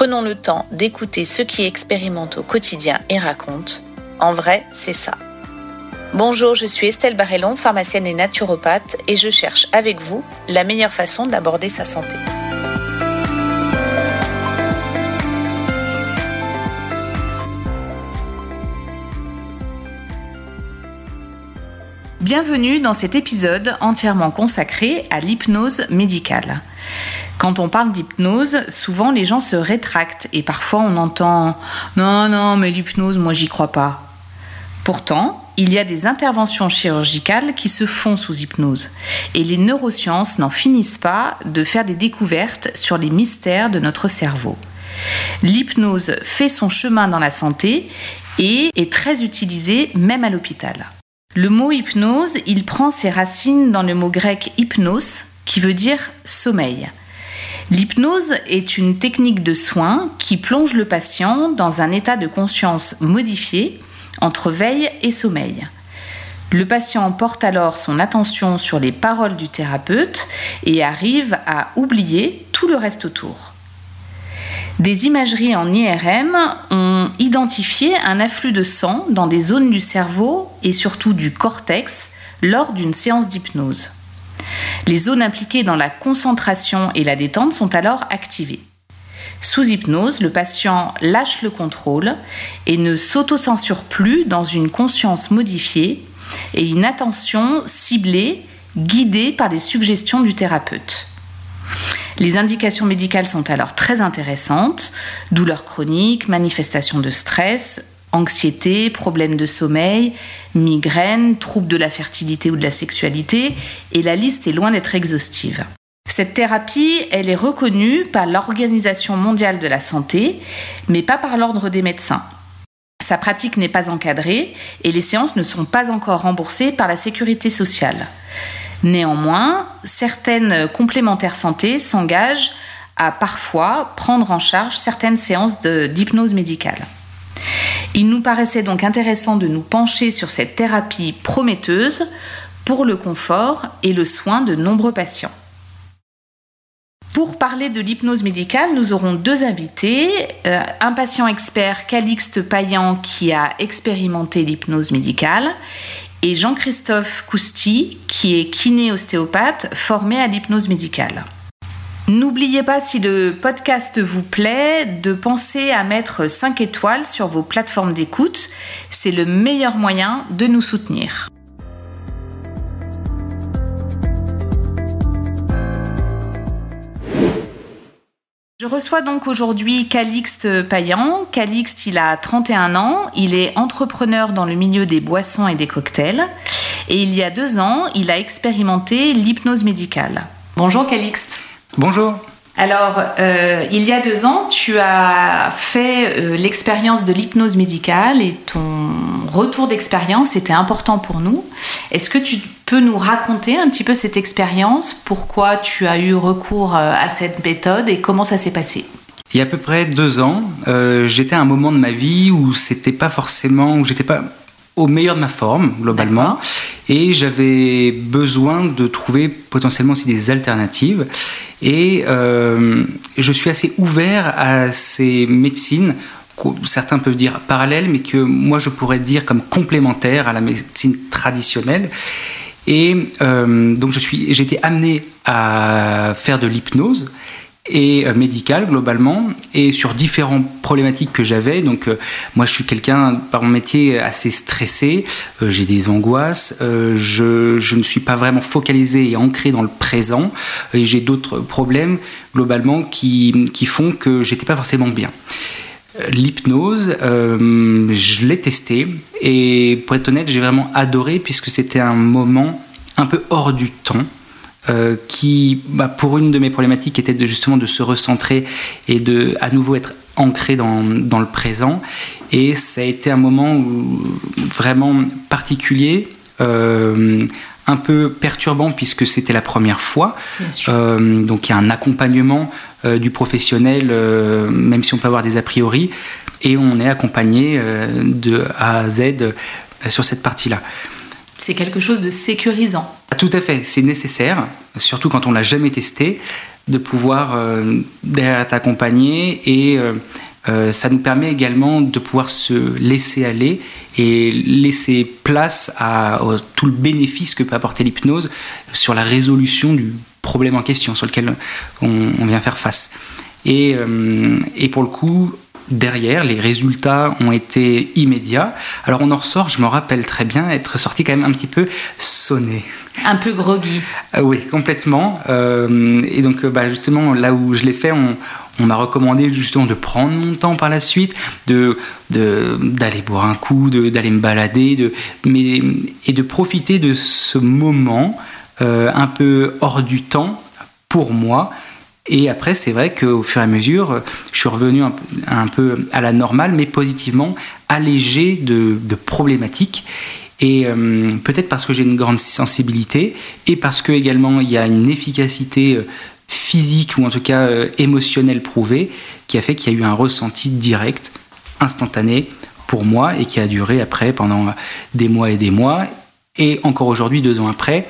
Prenons le temps d'écouter ceux qui expérimentent au quotidien et racontent. En vrai, c'est ça. Bonjour, je suis Estelle Barrellon, pharmacienne et naturopathe, et je cherche avec vous la meilleure façon d'aborder sa santé. Bienvenue dans cet épisode entièrement consacré à l'hypnose médicale. Quand on parle d'hypnose, souvent les gens se rétractent et parfois on entend Non, non, mais l'hypnose, moi j'y crois pas. Pourtant, il y a des interventions chirurgicales qui se font sous hypnose et les neurosciences n'en finissent pas de faire des découvertes sur les mystères de notre cerveau. L'hypnose fait son chemin dans la santé et est très utilisée même à l'hôpital. Le mot hypnose, il prend ses racines dans le mot grec hypnos, qui veut dire sommeil. L'hypnose est une technique de soin qui plonge le patient dans un état de conscience modifié entre veille et sommeil. Le patient porte alors son attention sur les paroles du thérapeute et arrive à oublier tout le reste autour. Des imageries en IRM ont identifié un afflux de sang dans des zones du cerveau et surtout du cortex lors d'une séance d'hypnose. Les zones impliquées dans la concentration et la détente sont alors activées. Sous hypnose, le patient lâche le contrôle et ne s'autocensure plus dans une conscience modifiée et une attention ciblée, guidée par les suggestions du thérapeute. Les indications médicales sont alors très intéressantes. Douleurs chroniques, manifestations de stress, anxiété, problèmes de sommeil, migraines, troubles de la fertilité ou de la sexualité, et la liste est loin d'être exhaustive. Cette thérapie, elle est reconnue par l'Organisation mondiale de la santé, mais pas par l'ordre des médecins. Sa pratique n'est pas encadrée et les séances ne sont pas encore remboursées par la sécurité sociale. Néanmoins, certaines complémentaires santé s'engagent à parfois prendre en charge certaines séances d'hypnose médicale. Il nous paraissait donc intéressant de nous pencher sur cette thérapie prometteuse pour le confort et le soin de nombreux patients. Pour parler de l'hypnose médicale, nous aurons deux invités. Euh, un patient expert, Calixte Payan, qui a expérimenté l'hypnose médicale, et Jean-Christophe Cousti, qui est kiné-ostéopathe formé à l'hypnose médicale. N'oubliez pas, si le podcast vous plaît, de penser à mettre 5 étoiles sur vos plateformes d'écoute. C'est le meilleur moyen de nous soutenir. Je reçois donc aujourd'hui Calixte Payan. Calixte, il a 31 ans, il est entrepreneur dans le milieu des boissons et des cocktails. Et il y a deux ans, il a expérimenté l'hypnose médicale. Bonjour Calixte. Bonjour. Alors, euh, il y a deux ans, tu as fait euh, l'expérience de l'hypnose médicale et ton retour d'expérience était important pour nous. Est-ce que tu peux nous raconter un petit peu cette expérience Pourquoi tu as eu recours euh, à cette méthode et comment ça s'est passé? Il y a à peu près deux ans, j'étais à un moment de ma vie où c'était pas forcément, où j'étais pas au meilleur de ma forme globalement. Et j'avais besoin de trouver potentiellement aussi des alternatives. Et euh, je suis assez ouvert à ces médecines certains peuvent dire parallèles mais que moi je pourrais dire comme complémentaires à la médecine traditionnelle. Et euh, donc je suis j'ai été amené à faire de l'hypnose et euh, médical globalement et sur différentes problématiques que j'avais. Donc euh, moi je suis quelqu'un par mon métier assez stressé, euh, j'ai des angoisses, je, je, ne suis pas vraiment focalisé et ancré dans le présent et j'ai d'autres problèmes globalement qui, qui font que j'étais pas forcément bien. L'hypnose, je l'ai testé et pour être honnête, j'ai vraiment adoré puisque c'était un moment un peu hors du temps euh, qui, bah, pour une de mes problématiques, était de, justement de se recentrer et de à nouveau être ancré dans, dans, le présent. Et ça a été un moment où, vraiment particulier, euh, un peu perturbant puisque c'était la première fois. Euh, donc il y a un accompagnement du professionnel, même si on peut avoir des a priori, et on est accompagné de A à Z sur cette partie-là. C'est quelque chose de sécurisant. Tout à fait, c'est nécessaire, surtout quand on l'a jamais testé, de pouvoir euh, t'accompagner et euh, euh, ça nous permet également de pouvoir se laisser aller et laisser place à, tout le bénéfice que peut apporter l'hypnose sur la résolution du problème en question sur lequel on, vient faire face. Et, pour le coup, derrière, les résultats ont été immédiats. Alors on en ressort, je me rappelle très bien, être sorti quand même un petit peu sonné. Un peu groggy. Euh, oui, complètement. Euh, et donc bah, justement, là où je l'ai fait, on, m'a recommandé justement de prendre mon temps par la suite, de d'aller boire un coup, d'aller me balader, de, mais, et de profiter de ce moment euh, un peu hors du temps pour moi et après, c'est vrai qu'au fur et à mesure, je suis revenu un, peu à la normale, mais positivement allégé de, problématiques. Et euh, peut-être parce que j'ai une grande sensibilité et parce que également il y a une efficacité euh, physique ou en tout cas euh, émotionnelle prouvée qui a fait qu'il y a eu un ressenti direct, instantané pour moi et qui a duré après pendant des mois et des mois. Et encore aujourd'hui, deux ans après,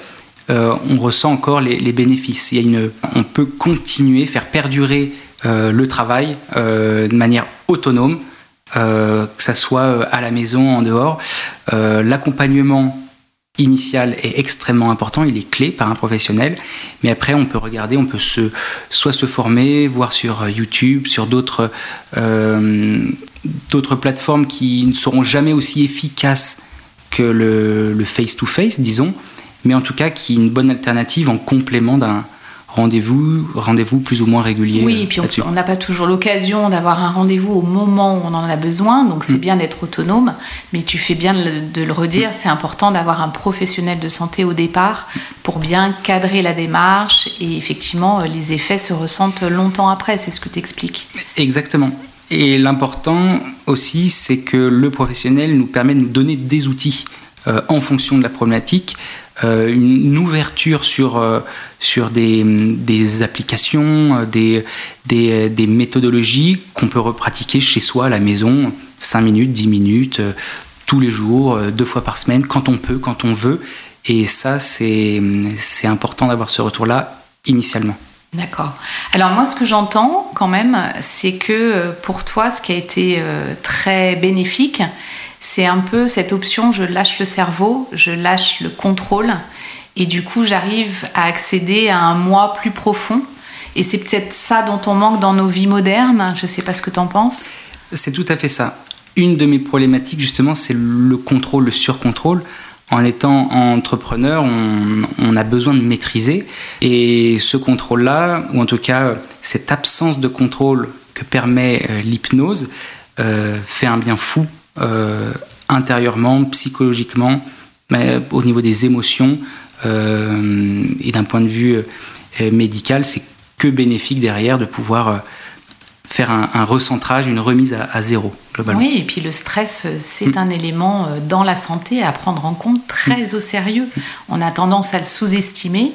euh, on ressent encore les, bénéfices. Il y une, on peut continuer, faire perdurer euh, le travail euh, de manière autonome, que ça soit à la maison, en dehors. L'accompagnement initial est extrêmement important, il est clé par un professionnel, mais après on peut regarder, on peut se, soit se former, voir sur YouTube, sur d'autres d'autres plateformes qui ne seront jamais aussi efficaces que le face-to-face, disons, mais en tout cas qui est une bonne alternative en complément d'un rendez-vous rendez-vous plus ou moins régulier. Oui, et puis on n'a pas toujours l'occasion d'avoir un rendez-vous au moment où on en a besoin, donc c'est mm. bien d'être autonome, mais tu fais bien de le redire, c'est important d'avoir un professionnel de santé au départ pour bien cadrer la démarche et effectivement les effets se ressentent longtemps après, c'est ce que tu expliques. Exactement. Et l'important aussi, c'est que le professionnel nous permet de nous donner des outils euh, en fonction de la problématique euh, une ouverture sur, euh, sur des, des applications, euh, des, des, des méthodologies qu'on peut repratiquer chez soi à la maison, 5 minutes, 10 minutes, tous les jours, deux fois par semaine, quand on peut, quand on veut. Et ça, c'est important d'avoir ce retour-là initialement. D'accord. Alors moi, ce que j'entends quand même, c'est que pour toi, ce qui a été très bénéfique, c'est un peu cette option, je lâche le cerveau, je lâche le contrôle, et du coup j'arrive à accéder à un moi plus profond. Et c'est peut-être ça dont on manque dans nos vies modernes. Je ne sais pas ce que tu en penses. C'est tout à fait ça. Une de mes problématiques, justement, c'est le contrôle, le surcontrôle. En étant entrepreneur, on, a besoin de maîtriser. Et ce contrôle-là, ou en tout cas cette absence de contrôle que permet euh, l'hypnose, euh, fait un bien fou euh, intérieurement, psychologiquement, mais au niveau des émotions euh, et d'un point de vue euh, médical, c'est que bénéfique derrière de pouvoir faire un, recentrage, une remise à, zéro, globalement. Oui, et puis le stress, c'est mm. un élément dans la santé à prendre en compte très mm. au sérieux. On a tendance à le sous-estimer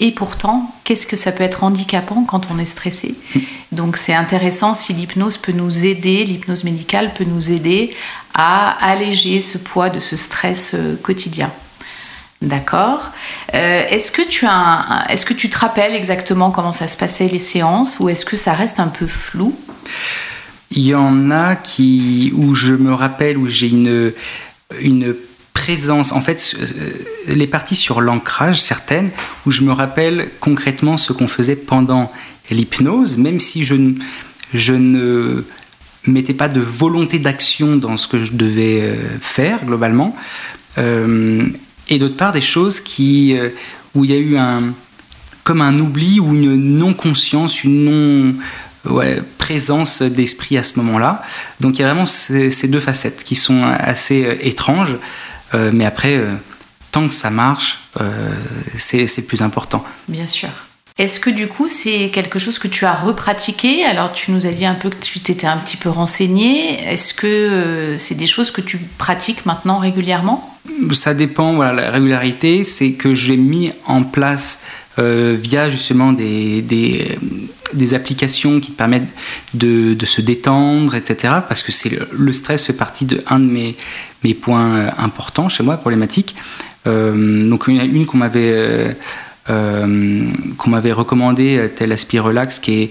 et pourtant, qu'est-ce que ça peut être handicapant quand on est stressé? Donc c'est intéressant si l'hypnose peut nous aider, l'hypnose médicale peut nous aider à alléger ce poids de ce stress euh, quotidien. D'accord. Euh, est-ce que tu te rappelles exactement comment ça se passait les séances, ou est-ce que ça reste un peu flou? Il y en a qui où je me rappelle où j'ai une présence, en fait, euh, les parties sur l'ancrage, certaines, où je me rappelle concrètement ce qu'on faisait pendant l'hypnose, même si je ne, mettais pas de volonté d'action dans ce que je devais euh, faire globalement. Et d'autre part, des choses qui, où il y a eu un, comme un oubli ou une non-conscience, une non... présence d'esprit à ce moment-là. Donc il y a vraiment ces, deux facettes qui sont assez étranges. Euh, mais après, euh, tant que ça marche, euh, c'est le plus important. Bien sûr. Est-ce que du coup c'est quelque chose que tu as repratiqué? Alors tu nous as dit un peu que tu t'étais un petit peu renseigné. Est-ce que euh, c'est des choses que tu pratiques maintenant régulièrement? Ça dépend, voilà, la régularité, c'est que j'ai mis en place euh, via justement des, des, des, applications qui permettent de, de, se détendre, etc. Parce que c'est le, stress fait partie de un de mes, mes points euh, importants chez moi, problématiques. Euh, donc une, qu'on m'avait euh, qu'on m'avait recommandé, tel Aspire Relax, qui est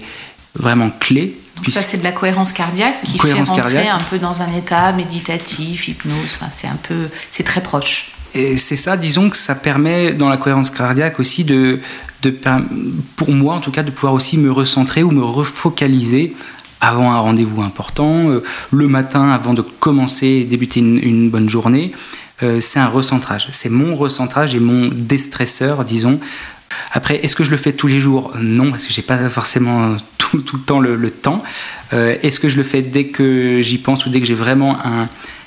vraiment clé. Donc ça, c'est de la cohérence cardiaque qui cohérence fait rentrer cardiaque. un peu dans un état méditatif, hypnose. Enfin, c'est un peu, c'est très proche. Et c'est ça, disons que ça permet dans la cohérence cardiaque aussi de, de, pour moi en tout cas, de pouvoir aussi me recentrer ou me refocaliser avant un rendez-vous important, euh, le matin avant de commencer et débuter une, une bonne journée. Euh, c'est un recentrage. C'est mon recentrage et mon déstresseur, disons. Après, est-ce que je le fais tous les jours? Non, parce que j'ai pas forcément tout, le temps le, temps. Euh, est-ce que je le fais dès que j'y pense ou dès que j'ai vraiment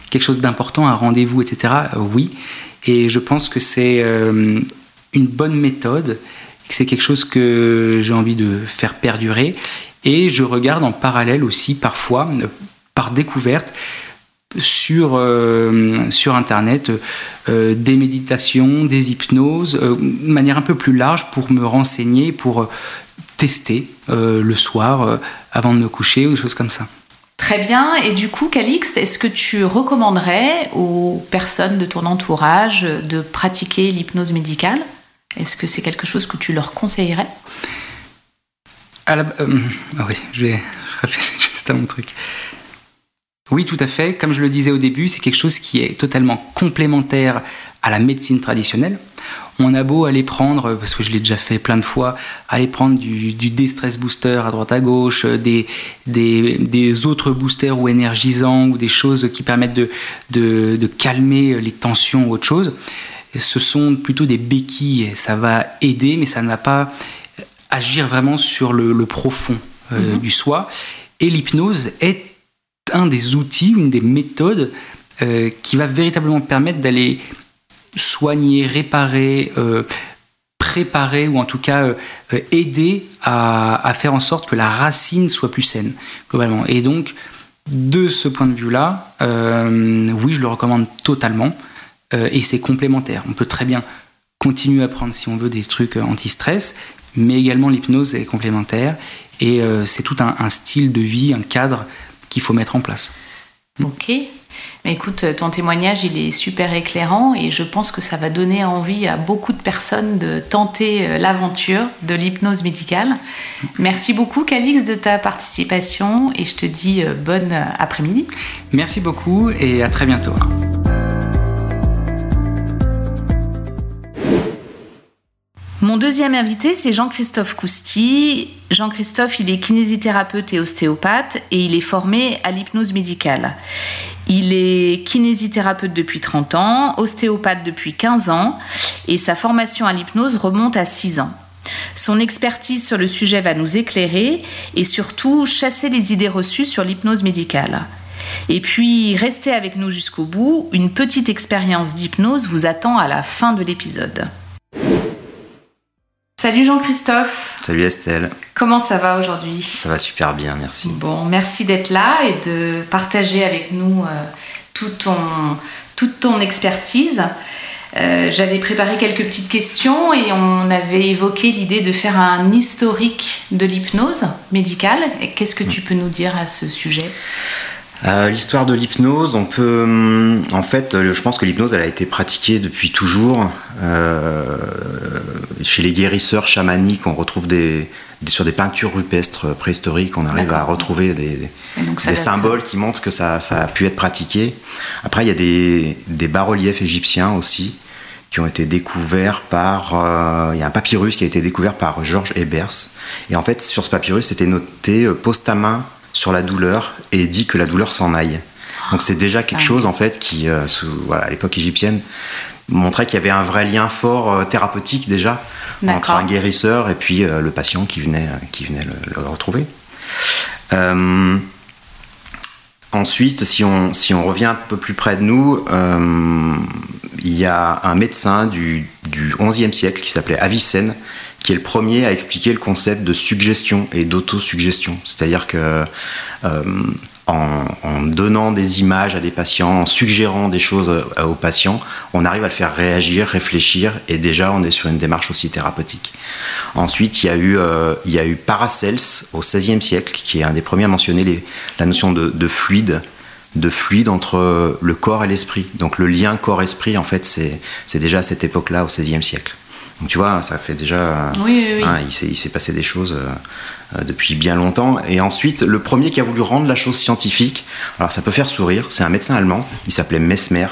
quelque chose d'important, un rendez-vous, etc. Oui. Et je pense que c'est euh, une bonne méthode, que c'est quelque chose que j'ai envie de faire perdurer. Et je regarde en parallèle aussi parfois, par découverte, sur, euh, sur Internet euh, des méditations, des hypnoses, euh, de manière un peu plus large pour me renseigner, pour tester le soir avant de me coucher ou des choses comme ça. Très bien. Et du coup, Calixte, est-ce que tu recommanderais aux personnes de ton entourage de pratiquer l'hypnose médicale? Est-ce que c'est quelque chose que tu leur conseillerais? À la, Oui, je vais réfléchir juste à mon truc. Oui, tout à fait. Comme je le disais au début, c'est quelque chose qui est totalement complémentaire à la médecine traditionnelle. On a beau aller prendre, parce que je l'ai déjà fait plein de fois, aller prendre du, du D-Stress Booster à droite à gauche, des, des, des, autres boosters ou énergisants, ou des choses qui permettent de, de, de calmer les tensions ou autre chose. Ce sont plutôt des béquilles, ça va aider, mais ça ne va pas agir vraiment sur le, le profond euh, mm -hmm. du soi. Et l'hypnose est un des outils, une des méthodes euh, qui va véritablement permettre d'aller soigner, réparer, euh, préparer ou en tout cas euh, aider à, faire en sorte que la racine soit plus saine globalement. Et donc de ce point de vue-là, oui, je le recommande totalement et c'est complémentaire. On peut très bien continuer à prendre si on veut des trucs anti-stress, mais également l'hypnose est complémentaire et c'est tout un, style de vie, un cadre qu'il faut mettre en place. Ok. Mais écoute, ton témoignage, il est super éclairant et je pense que ça va donner envie à beaucoup de personnes de tenter l'aventure de l'hypnose médicale. Merci beaucoup, Calix, de ta participation et je te dis bonne après-midi. Merci beaucoup et à très bientôt. Mon deuxième invité, c'est Jean-Christophe Cousti. Jean-Christophe, il est kinésithérapeute et ostéopathe et il est formé à l'hypnose médicale. Il est kinésithérapeute depuis 30 ans, ostéopathe depuis 15 ans et sa formation à l'hypnose remonte à 6 ans. Son expertise sur le sujet va nous éclairer et surtout chasser les idées reçues sur l'hypnose médicale. Et puis, restez avec nous jusqu'au bout, une petite expérience d'hypnose vous attend à la fin de l'épisode. Salut Jean-Christophe. Salut Estelle. Comment ça va aujourd'hui? Ça va super bien, merci. Bon, merci d'être là et de partager avec nous euh, tout ton, toute ton expertise. Euh, J'avais préparé quelques petites questions et on avait évoqué l'idée de faire un historique de l'hypnose médicale. Qu'est-ce que tu peux nous dire à ce sujet? Euh, L'histoire de l'hypnose, on peut, en fait, je pense que l'hypnose, elle a été pratiquée depuis toujours. Euh, chez les guérisseurs chamaniques, on retrouve des, des, sur des peintures rupestres préhistoriques, on arrive à retrouver des, des symboles qui montrent que ça, ça, a pu être pratiqué. Après, il y a des, des bas-reliefs égyptiens aussi qui ont été découverts par. Euh, il y a un papyrus qui a été découvert par Georges Ebers. Et en fait, sur ce papyrus, c'était noté poste à main sur la douleur et dit que la douleur s'en aille. Donc c'est déjà quelque ah, chose en fait qui, euh, sous, voilà, à l'époque égyptienne, montrait qu'il y avait un vrai lien fort euh, thérapeutique déjà entre un guérisseur et puis euh, le patient qui venait, qui venait le, le retrouver. Ensuite, si on, si on revient un peu plus près de nous, il y a un médecin du, du XIe siècle qui s'appelait Avicenne qui est le premier à expliquer le concept de suggestion et d'autosuggestion. C'est-à-dire que euh, en, donnant des images à des patients, en suggérant des choses euh, aux patients, on arrive à le faire réagir, réfléchir, et déjà on est sur une démarche aussi thérapeutique. Ensuite, il y a eu, euh, Paracels au XVIe siècle, qui est un des premiers à mentionner la notion de, de fluide de fluide entre le corps et l'esprit. Donc le lien corps-esprit, en fait, c'est déjà à cette époque-là, au XVIe siècle. Donc tu vois, ça fait déjà... Oui, oui, oui. Hein, il s'est passé des choses euh, depuis bien longtemps. Et ensuite, le premier qui a voulu rendre la chose scientifique, alors ça peut faire sourire, c'est un médecin allemand, il s'appelait Mesmer.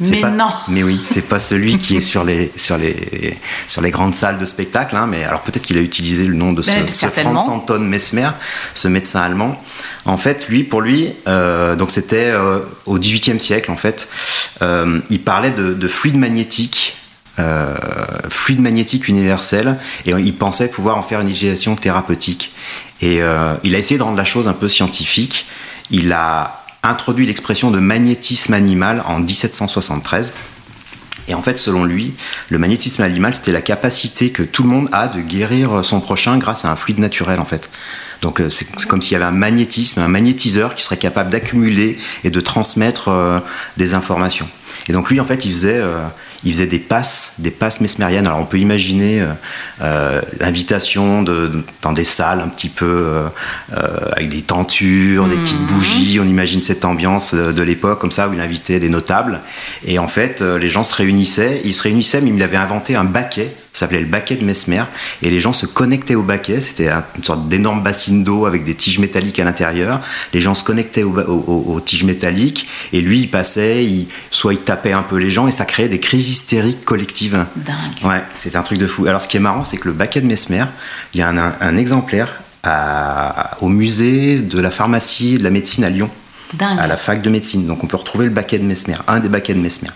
Mais pas, non Mais oui, c'est pas celui qui est sur les, sur les, sur les grandes salles de spectacle, hein, mais alors peut-être qu'il a utilisé le nom de ce, Ben, ce. Franz Anton Mesmer, ce médecin allemand. En fait, lui, pour lui, euh, donc c'était euh, au XVIIIe siècle, en fait, euh, il parlait de, de fluide magnétique. Euh, fluide magnétique universel et il pensait pouvoir en faire une utilisation thérapeutique et euh, il a essayé de rendre la chose un peu scientifique il a introduit l'expression de magnétisme animal en 1773 et en fait, selon lui, le magnétisme animal, c'était la capacité que tout le monde a de guérir son prochain grâce à un fluide naturel, en fait. Donc euh, c'est comme s'il y avait un magnétisme, un magnétiseur qui serait capable d'accumuler et de transmettre des informations. Et donc lui, en fait, il faisait, il faisait des passes, des passes mesmériennes. Alors on peut imaginer euh, euh, l'invitation de, dans des salles un petit peu euh, avec des tentures, des petites bougies. On imagine cette ambiance de, de l'époque comme ça où il invitait des notables. Et en fait, les gens se réunissaient. Ils se réunissaient, mais il avait inventé un baquet. Ça s'appelait le baquet de Mesmer. Et les gens se connectaient au baquet. C'était un- une sorte d'énorme bassine d'eau avec des tiges métalliques à l'intérieur. Les gens se connectaient au ba- au- au- aux tiges métalliques. Et lui, il passait, il- soit il tapait un peu les gens et ça créait des crises hystériques collectives. Dingue. Ouais, c'est un truc de fou. Alors, ce qui est marrant, c'est que le baquet de Mesmer, il y a un, un- un exemplaire à- au musée de la pharmacie et de la médecine à Lyon, Dingue. à la fac de médecine. Donc, on peut retrouver le baquet de Mesmer, un des baquets de Mesmer.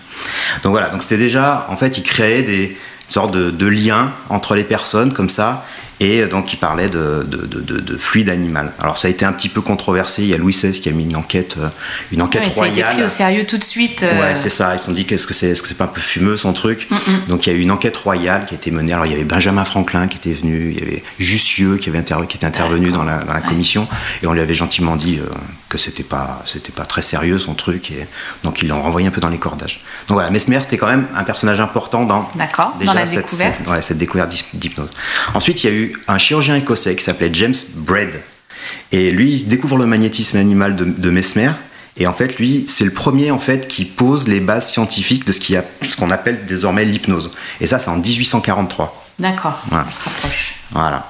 Donc voilà, donc c'était déjà, en fait, il créait des sortes de, de liens entre les personnes comme ça. Et donc, il parlait de, de, de- de- de fluide animal. Alors, ça a été un petit peu controversé. Il y a Louis XVI qui a mis une enquête, euh, une enquête Ouais, ça a été royale. pris au sérieux tout de suite. euh, Ouais, c'est ça. Ils se sont dit qu'est-ce que c'est Est-ce que c'est pas un peu fumeux son truc Donc il y a eu une enquête royale qui a été menée. Alors il y avait Benjamin Franklin qui était venu, il y avait Jussieu qui avait inter- qui était intervenu dans la, dans la commission et on lui avait gentiment dit euh, que c'était pas c'était pas très sérieux son truc et donc ils l'ont renvoyé un peu dans les cordages. Donc voilà, Mesmer c'était quand même un personnage important dans D'accord, déjà dans la cette, découverte. cette- ouais, cette découverte d'hy- d'hypnose. Ensuite il y a eu un chirurgien écossais qui s'appelait James Braid et lui il découvre le magnétisme animal de, de Mesmer. Et en fait, lui, c'est le premier en fait qui pose les bases scientifiques de ce qu'on appelle désormais l'hypnose. Et ça, c'est en 1843. D'accord, Voilà. on se rapproche. Voilà.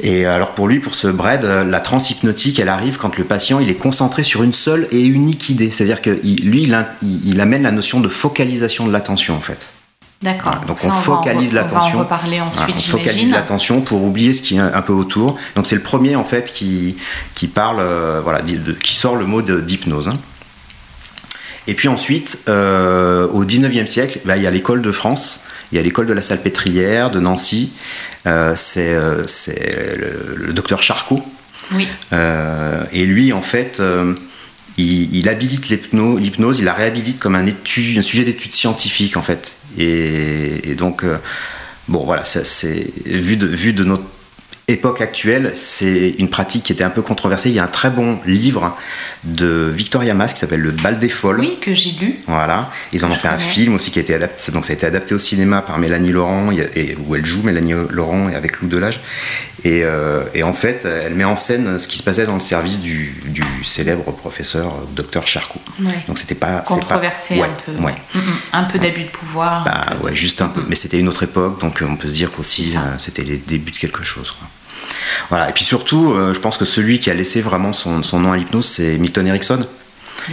Et alors pour lui, pour ce Braid, euh, la transhypnotique, elle arrive quand le patient il est concentré sur une seule et unique idée. C'est-à-dire que lui, il, in- il- il amène la notion de focalisation de l'attention en fait. D'accord. Voilà, donc Ça, on focalise l'attention. On va en reparler ensuite, Voilà, on focalise l'attention pour oublier ce qui est un peu autour. Donc c'est le premier en fait qui, qui parle, euh, voilà, de- qui sort le mot d'hypnose. hein. Et puis ensuite, euh, au 19e siècle, bah, il y a l'école de France, il y a l'école de la Salpêtrière, de Nancy. Euh, c'est euh, le, le docteur Charcot. Oui. Euh, et lui, en fait, il, il habilite l'hypno- l'hypnose, il la réhabilite comme un, étude, un sujet d'étude scientifique, en fait. Et, et donc, bon, voilà, c'est vu de, vu de notre époque actuelle, c'est une pratique qui était un peu controversée. Il y a un très bon livre de Victoria Mas qui s'appelle Le bal des folles. Oui, que j'ai lu. Voilà, ils en ont Je fait un film aussi qui a été adapté, donc ça a été adapté au cinéma par Mélanie Laurent, et, où elle joue Mélanie Laurent et avec Lou Delage. Et, euh, et en fait, elle met en scène ce qui se passait dans le service du, du célèbre professeur euh, docteur Charcot. Ouais. Donc c'était pas pas- Controversé ouais, un peu. Ouais. Mm, mm. Un peu d'abus de pouvoir. Bah ouais, juste un peu. Mais c'était une autre époque, donc euh, on peut se dire qu'aussi c'était les débuts de quelque chose. quoi. Voilà. Et puis surtout, euh, je pense que celui qui a laissé vraiment son, son nom à l'hypnose, c'est Milton Erickson.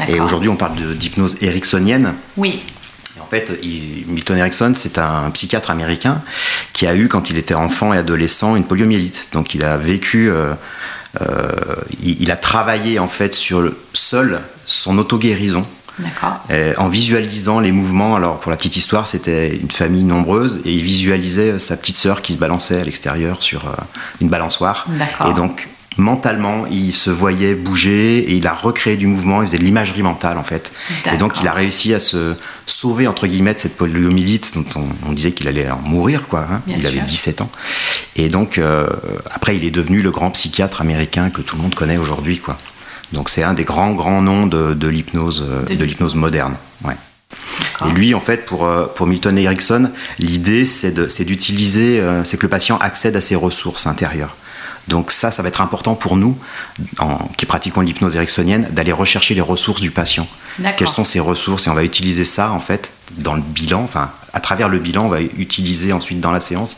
Et aujourd'hui, on parle d'hypnose ericksonienne. Oui. Fait, il- Milton Erickson, c'est un psychiatre américain qui a eu, quand il était enfant et adolescent, une poliomyélite. Donc, il a vécu, euh, euh, il, il a travaillé en fait sur le, seul son auto-guérison. D'accord. euh, en visualisant les mouvements, alors pour la petite histoire, c'était une famille nombreuse et il visualisait sa petite sœur qui se balançait à l'extérieur sur une balançoire. D'accord. Et donc, mentalement, il se voyait bouger et il a recréé du mouvement, il faisait de l'imagerie mentale en fait. Et donc il a réussi à se sauver entre guillemets de cette poliomyélite dont on, disait qu'il allait en mourir quoi. Hein. Il avait 17 ans. Et donc euh, après il est devenu le grand psychiatre américain que tout le monde connaît aujourd'hui quoi. Donc c'est un des grands grands noms de, l'hypnose de, l'hypnose moderne. Ouais. Et lui, en fait, pour, euh, pour Milton Erickson, l'idée, c'est d'utiliser, euh, c'est que le patient accède à ses ressources intérieures. Donc ça, ça va être important pour nous, qui pratiquons l'hypnose ericksonienne, d'aller rechercher les ressources du patient. Quelles sont ses ressources Et on va utiliser ça, en fait, dans le bilan, enfin, à travers le bilan, on va utiliser ensuite dans la séance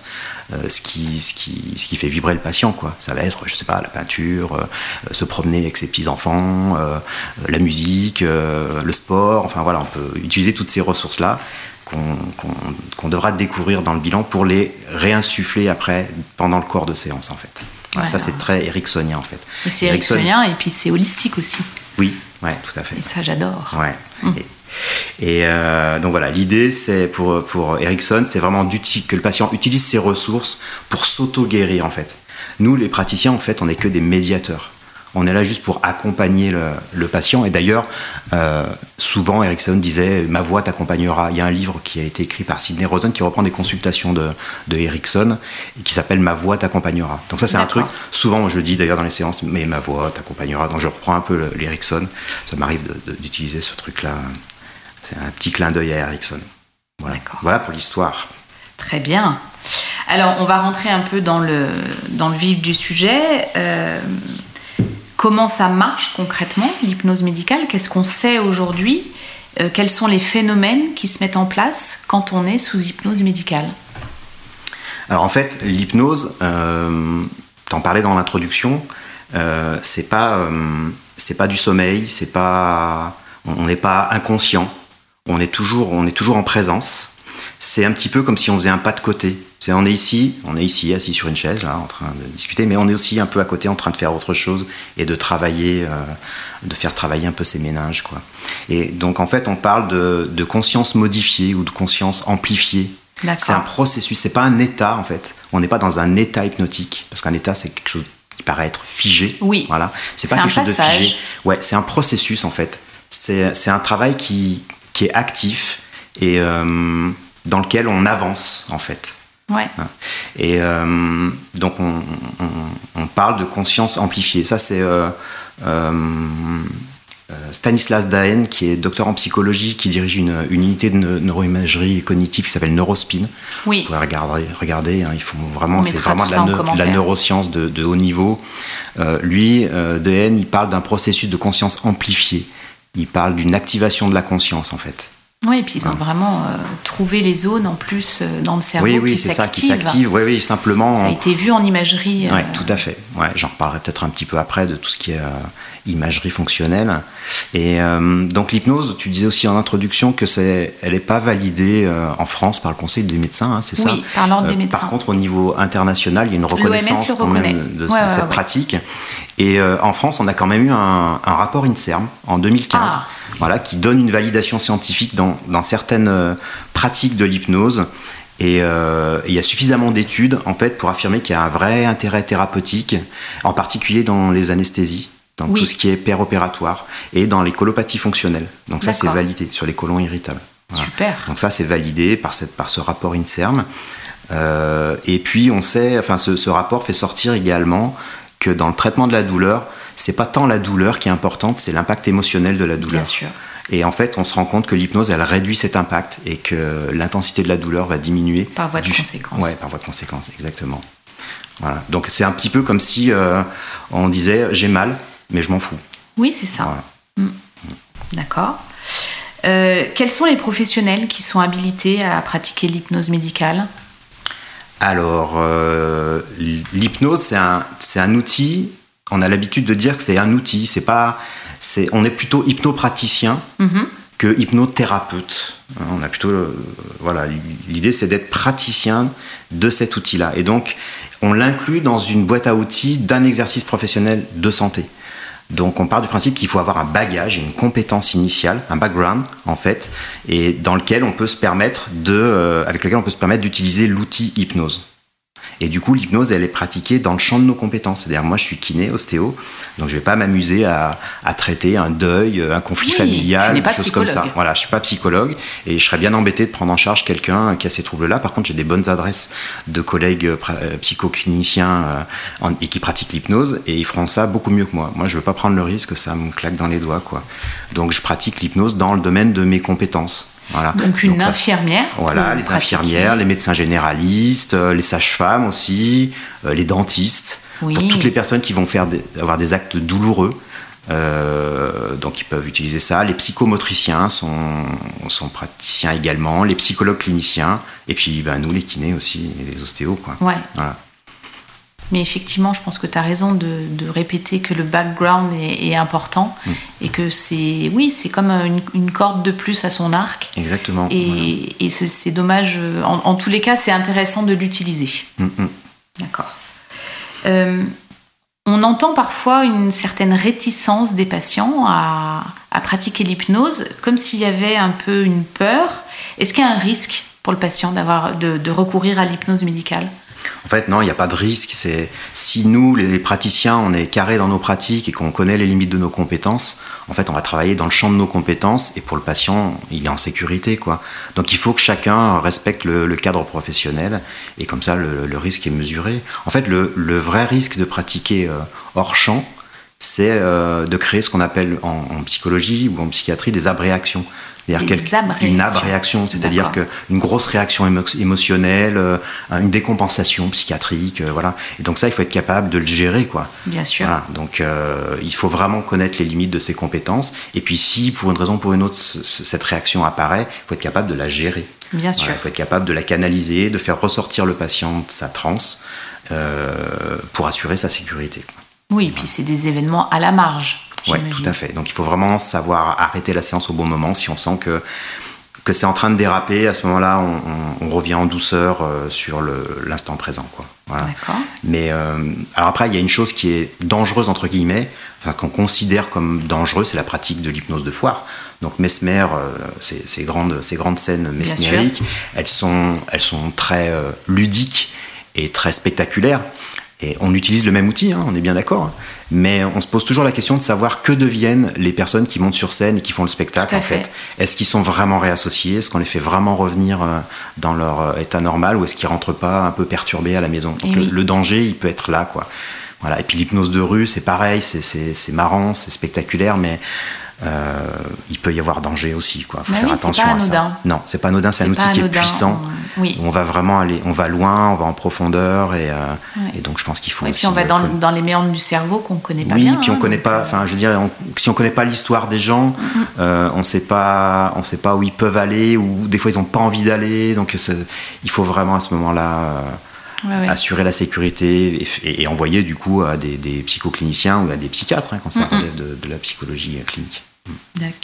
euh, ce, qui, ce, qui, ce qui fait vibrer le patient. Quoi. Ça va être, je sais pas, la peinture, euh, se promener avec ses petits-enfants, euh, la musique, le sport, enfin voilà, on peut utiliser toutes ces ressources-là qu'on devra découvrir dans le bilan pour les réinsuffler après pendant le corps de séance en fait ça, c'est très ericksonien en fait. C'est ericksonien et puis c'est holistique aussi. Oui, ouais, tout à fait. Et ça, j'adore. Ouais. Hum. Et, euh, donc voilà, l'idée, c'est pour, pour Erickson, c'est vraiment que le patient utilise ses ressources pour s'auto-guérir en fait. Nous, les praticiens, en fait, on n'est que des médiateurs. On est là juste pour accompagner le, patient. Et d'ailleurs, euh, souvent, Erickson disait Ma voix t'accompagnera. Il y a un livre qui a été écrit par Sidney Rosen qui reprend des consultations de, de Erickson et qui s'appelle Ma voix t'accompagnera. Donc, ça, c'est un truc. Souvent, je dis d'ailleurs dans les séances Mais ma voix t'accompagnera. Donc, je reprends un peu l'Erickson. Ça m'arrive d'utiliser ce truc-là. C'est un petit clin d'œil à Erickson. Voilà, voilà pour l'histoire. Très bien. Alors, on va rentrer un peu dans le, dans le vif du sujet. Euh, Comment ça marche concrètement, l'hypnose médicale? Qu'est-ce qu'on sait aujourd'hui? Euh, Quels sont les phénomènes qui se mettent en place quand on est sous hypnose médicale? Alors en fait, l'hypnose, euh, t'en parlais dans l'introduction, euh, c'est pas, euh, du sommeil, c'est pas, on n'est pas inconscient, on est toujours en présence. C'est un petit peu comme si on faisait un pas de côté on est ici, on est ici assis sur une chaise là, en train de discuter, mais on est aussi un peu à côté en train de faire autre chose et de travailler, euh, de faire travailler un peu ses méninges quoi. Et donc en fait, on parle de, conscience modifiée ou de conscience amplifiée. C'est un processus, c'est pas un état en fait. On n'est pas dans un état hypnotique parce qu'un état c'est quelque chose qui paraît être figé. Oui. Voilà. C'est pas quelque chose de figé. Ouais, c'est un processus en fait. C'est un travail qui, qui est actif et euh, dans lequel on avance en fait. Hein. Et euh, donc on, parle de conscience amplifiée. Ça c'est euh, euh, Stanislas Daen, qui est docteur en psychologie, qui dirige une, unité de neuroimagerie cognitive qui s'appelle Neurospin. Oui. Vous pouvez regarder, regarder hein, ils font vraiment, c'est vraiment de la, neuroscience de, haut niveau. lui, Daen, il parle d'un processus de conscience amplifiée. Il parle d'une activation de la conscience en fait. Oui, et puis ils ont vraiment euh, trouvé les zones en plus euh, dans le cerveau oui, oui, c'est ça qui s'active. Oui, oui, simplement. Ça a été vu en imagerie. Oui, euh, tout à fait. Ouais, j'en reparlerai peut-être un petit peu après de tout ce qui est imagerie fonctionnelle. Et donc l'hypnose, tu disais aussi en introduction que c'est, elle n'est pas validée en France par le Conseil des médecins, hein, c'est ça Oui, par l'ordre des médecins. Par contre, au niveau international, il y a une reconnaissance même de, cette pratique. Et en France, on a quand même eu un, rapport INSERM en 2015 voilà, qui donne une validation scientifique dans, certaines euh, pratiques de l'hypnose. Euh, et il y a suffisamment d'études en fait pour affirmer qu'il y a un vrai intérêt thérapeutique, en particulier dans les anesthésies, dans tout ce qui est péropératoire et dans les colopathies fonctionnelles. Donc ça c'est validé sur les colons irritables. Super. Donc ça c'est validé par, cette, par ce rapport INSERM. Euh, et puis on sait, enfin ce, ce, rapport fait sortir également que dans le traitement de la douleur, c'est pas tant la douleur qui est importante, c'est l'impact émotionnel de la douleur. Bien sûr. Et en fait, on se rend compte que l'hypnose, elle réduit cet impact et que l'intensité de la douleur va diminuer. Par voie de conséquence. Ouais, par voie de conséquence, exactement. Voilà. Donc c'est un petit peu comme si euh, on disait j'ai mal, mais je m'en fous. Oui, c'est ça. Mm. D'accord. Euh, quels sont les professionnels qui sont habilités à pratiquer l'hypnose médicale? Alors, euh, l'hypnose, c'est un, un outil on a l'habitude de dire que c'est un outil, c'est pas, c'est, on est plutôt hypnopraticien mhm. que hypnothérapeute. Hein, on a plutôt, euh, voilà, l'idée c'est d'être praticien de cet outil-là. Et donc, on l'inclut dans une boîte à outils d'un exercice professionnel de santé. Donc on part du principe qu'il faut avoir un bagage, une compétence initiale, un background en fait, et dans lequel on peut se permettre de, euh, avec lequel on peut se permettre d'utiliser l'outil hypnose. Et du coup, l'hypnose, elle est pratiquée dans le champ de nos compétences. C'est-à-dire, moi, je suis kiné, ostéo, donc je vais pas m'amuser à, à traiter un deuil, un conflit Oui, familial, des choses comme ça. Voilà, je suis pas psychologue et je serais bien embêté de prendre en charge quelqu'un qui a ces troubles-là. Par contre, j'ai des bonnes adresses de collègues euh, euh, psychocliniciens euh, en- et qui pratiquent l'hypnose et ils feront ça beaucoup mieux que moi. Moi, je veux pas prendre le risque que ça me claque dans les doigts, quoi. Donc, je pratique l'hypnose dans le domaine de mes compétences. Voilà. Donc une ça- infirmière. voilà, les infirmières, les médecins généralistes, euh, les sages-femmes aussi, euh, les dentistes. Oui. Toutes les personnes qui vont faire des- avoir des actes douloureux, euh, donc ils peuvent utiliser ça. Les psychomotriciens sont, sont praticiens également, les psychologues cliniciens, et puis ben, nous les kinés aussi, et les ostéos. Quoi. Ouais. Voilà. Mais effectivement, je pense que tu as raison de, de répéter que le background est, est important Mm. et que c'est, oui, c'est comme une, une corde de plus à son arc. Exactement. Et, voilà. et ce- c'est dommage. euh, En, en tous les cas, c'est intéressant de l'utiliser. Mm, mm. D'accord. Euh, on entend parfois une certaine réticence des patients à, à pratiquer l'hypnose, comme s'il y avait un peu une peur. Est-ce qu'il y a un risque pour le patient d'avoir de, de recourir à l'hypnose médicale? En fait, non, il n'y a pas de risque. C'est si nous, les praticiens, on est carré dans nos pratiques et qu'on connaît les limites de nos compétences, en fait, on va travailler dans le champ de nos compétences et pour le patient, il est en sécurité, quoi. Donc, il faut que chacun respecte le, cadre professionnel et comme ça, le, risque est mesuré. En fait, le, le vrai risque de pratiquer euh, hors champ, c'est euh, de créer ce qu'on appelle en, en psychologie ou en psychiatrie des abréactions. C'est-à-dire une abréaction, c'est-à-dire D'accord. que une grosse réaction émo- émotionnelle, euh, une décompensation psychiatrique, euh, voilà. Et donc ça, il faut être capable de le gérer, quoi. Bien sûr. Voilà. Donc il faut vraiment connaître les limites de ses compétences. Et puis si, pour une raison ou pour une autre, ce- ce- cette réaction apparaît, il faut être capable de la gérer. Bien Voilà, sûr. il faut être capable de la canaliser, de faire ressortir le patient de sa transe pour assurer sa sécurité. quoi. Oui, et puis c'est des événements à la marge. Oui, tout à fait. Donc il faut vraiment savoir arrêter la séance au bon moment. Si on sent que, que c'est en train de déraper, à ce moment-là, on, on- on revient en douceur euh, sur l'instant présent. Quoi. Voilà. Mais euh, alors après, il y a une chose qui est dangereuse, entre guillemets, enfin, qu'on considère comme dangereux, c'est la pratique de l'hypnose de foire. Donc Mesmer, euh, ces, ces grandes, ces grandes scènes mesmériques, elles sont, elles sont très euh, ludiques et très spectaculaires. Et on utilise le même outil, hein, on est bien d'accord. hein. Mais on se pose toujours la question de savoir que deviennent les personnes qui montent sur scène et qui font le spectacle, en fait. fait. Est-ce qu'ils sont vraiment réassociés? Est-ce qu'on les fait vraiment revenir euh, dans leur euh, état normal ou est-ce qu'ils rentrent pas un peu perturbés à la maison? Donc Et le, oui. le danger, il peut être là, quoi. Voilà. Et puis l'hypnose de rue, c'est pareil, c'est marrant, c'est spectaculaire, mais euh, il peut y avoir danger aussi, quoi. Faut Bah faire oui, attention pas à ça. anodin. Non, c'est pas anodin, c'est un outil qui est puissant. on- oui. où On va vraiment aller, on va loin, on va en profondeur, et, euh, et donc je pense qu'il faut Et aussi. puis on va euh, dans, conna- dans les méandres du cerveau qu'on connaît pas oui, bien. puis on hein, connaît donc, pas. Enfin, je veux dire, on- si on connaît pas l'histoire des gens, euh, on sait pas, on sait pas où ils peuvent aller, ou des fois ils ont pas envie d'aller. Donc il faut vraiment à ce moment-là ouais, ouais. assurer la sécurité et, et- et envoyer du coup à des, des psychocliniciens ou à des psychiatres hein, quand ça relève de, de la psychologie clinique. D'accord.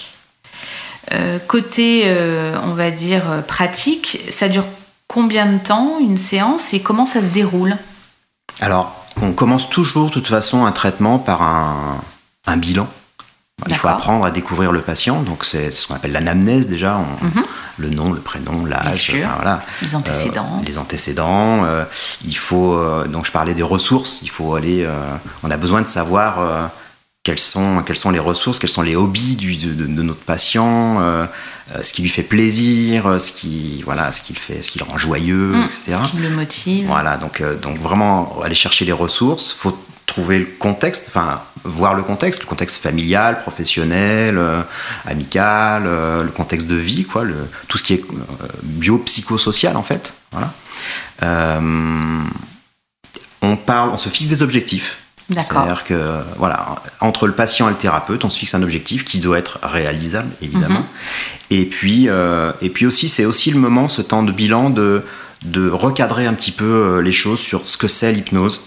Euh, côté, euh, on va dire, euh, pratique, ça dure combien de temps une séance et comment ça se déroule? Alors, on commence toujours de toute façon un traitement par un, un bilan. Il faut apprendre à découvrir le patient, donc c'est ce qu'on appelle l'anamnèse déjà, on- le nom, le prénom, Mhm. L'âge, enfin, voilà. Les antécédents. Euh, les antécédents. euh, il faut, euh, donc je parlais des ressources. Il faut aller. on a besoin de savoir quelles sont, quelles sont les ressources, quels sont les hobbies du, de, notre patient, euh, euh, ce qui lui fait plaisir, euh, ce qui, voilà, ce fait, ce qui le rend joyeux, Hum, etc. Ce qui le motive. Voilà, donc, euh, donc vraiment aller chercher les ressources, faut trouver le contexte, enfin voir le contexte, le contexte familial, professionnel, euh, amical, le contexte de vie, quoi, le, tout ce qui est biopsychosocial en fait. Voilà. On parle, on se fixe des objectifs. D'accord. C'est-à-dire que voilà, entre le patient et le thérapeute, on se fixe un objectif qui doit être réalisable, évidemment. Mhm. Et puis, euh, et puis aussi, c'est aussi le moment, ce temps de bilan, de, de recadrer un petit peu euh, les choses sur ce que c'est l'hypnose.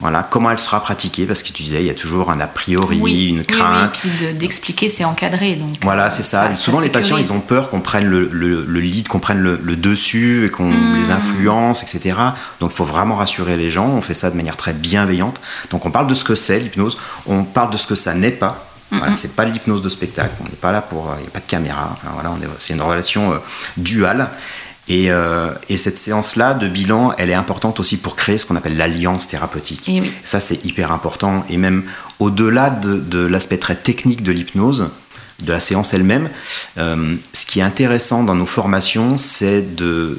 Voilà, comment elle sera pratiquée, parce que tu disais, il y a toujours un a priori, oui, une oui, crainte. oui, puis de- d'expliquer, c'est encadré. Donc, Voilà, euh, c'est ça. Souvent, les patients, ils ont peur qu'on prenne le, le, le lead, qu'on prenne le, le dessus et qu'on Hmm. les influence, etc. Donc, il faut vraiment rassurer les gens. On fait ça de manière très bienveillante. Donc, on parle de ce que c'est l'hypnose. On parle de ce que ça n'est pas. Voilà, c'est pas de l'hypnose de spectacle. On n'est pas là pour. Il n'y a pas de caméra. Voilà, c'est une relation euh, duale. Et, euh, et cette séance-là de bilan, elle est importante aussi pour créer ce qu'on appelle l'alliance thérapeutique. Et oui. Ça, c'est hyper important. Et même au-delà de, de l'aspect très technique de l'hypnose, de la séance elle-même, euh, ce qui est intéressant dans nos formations, c'est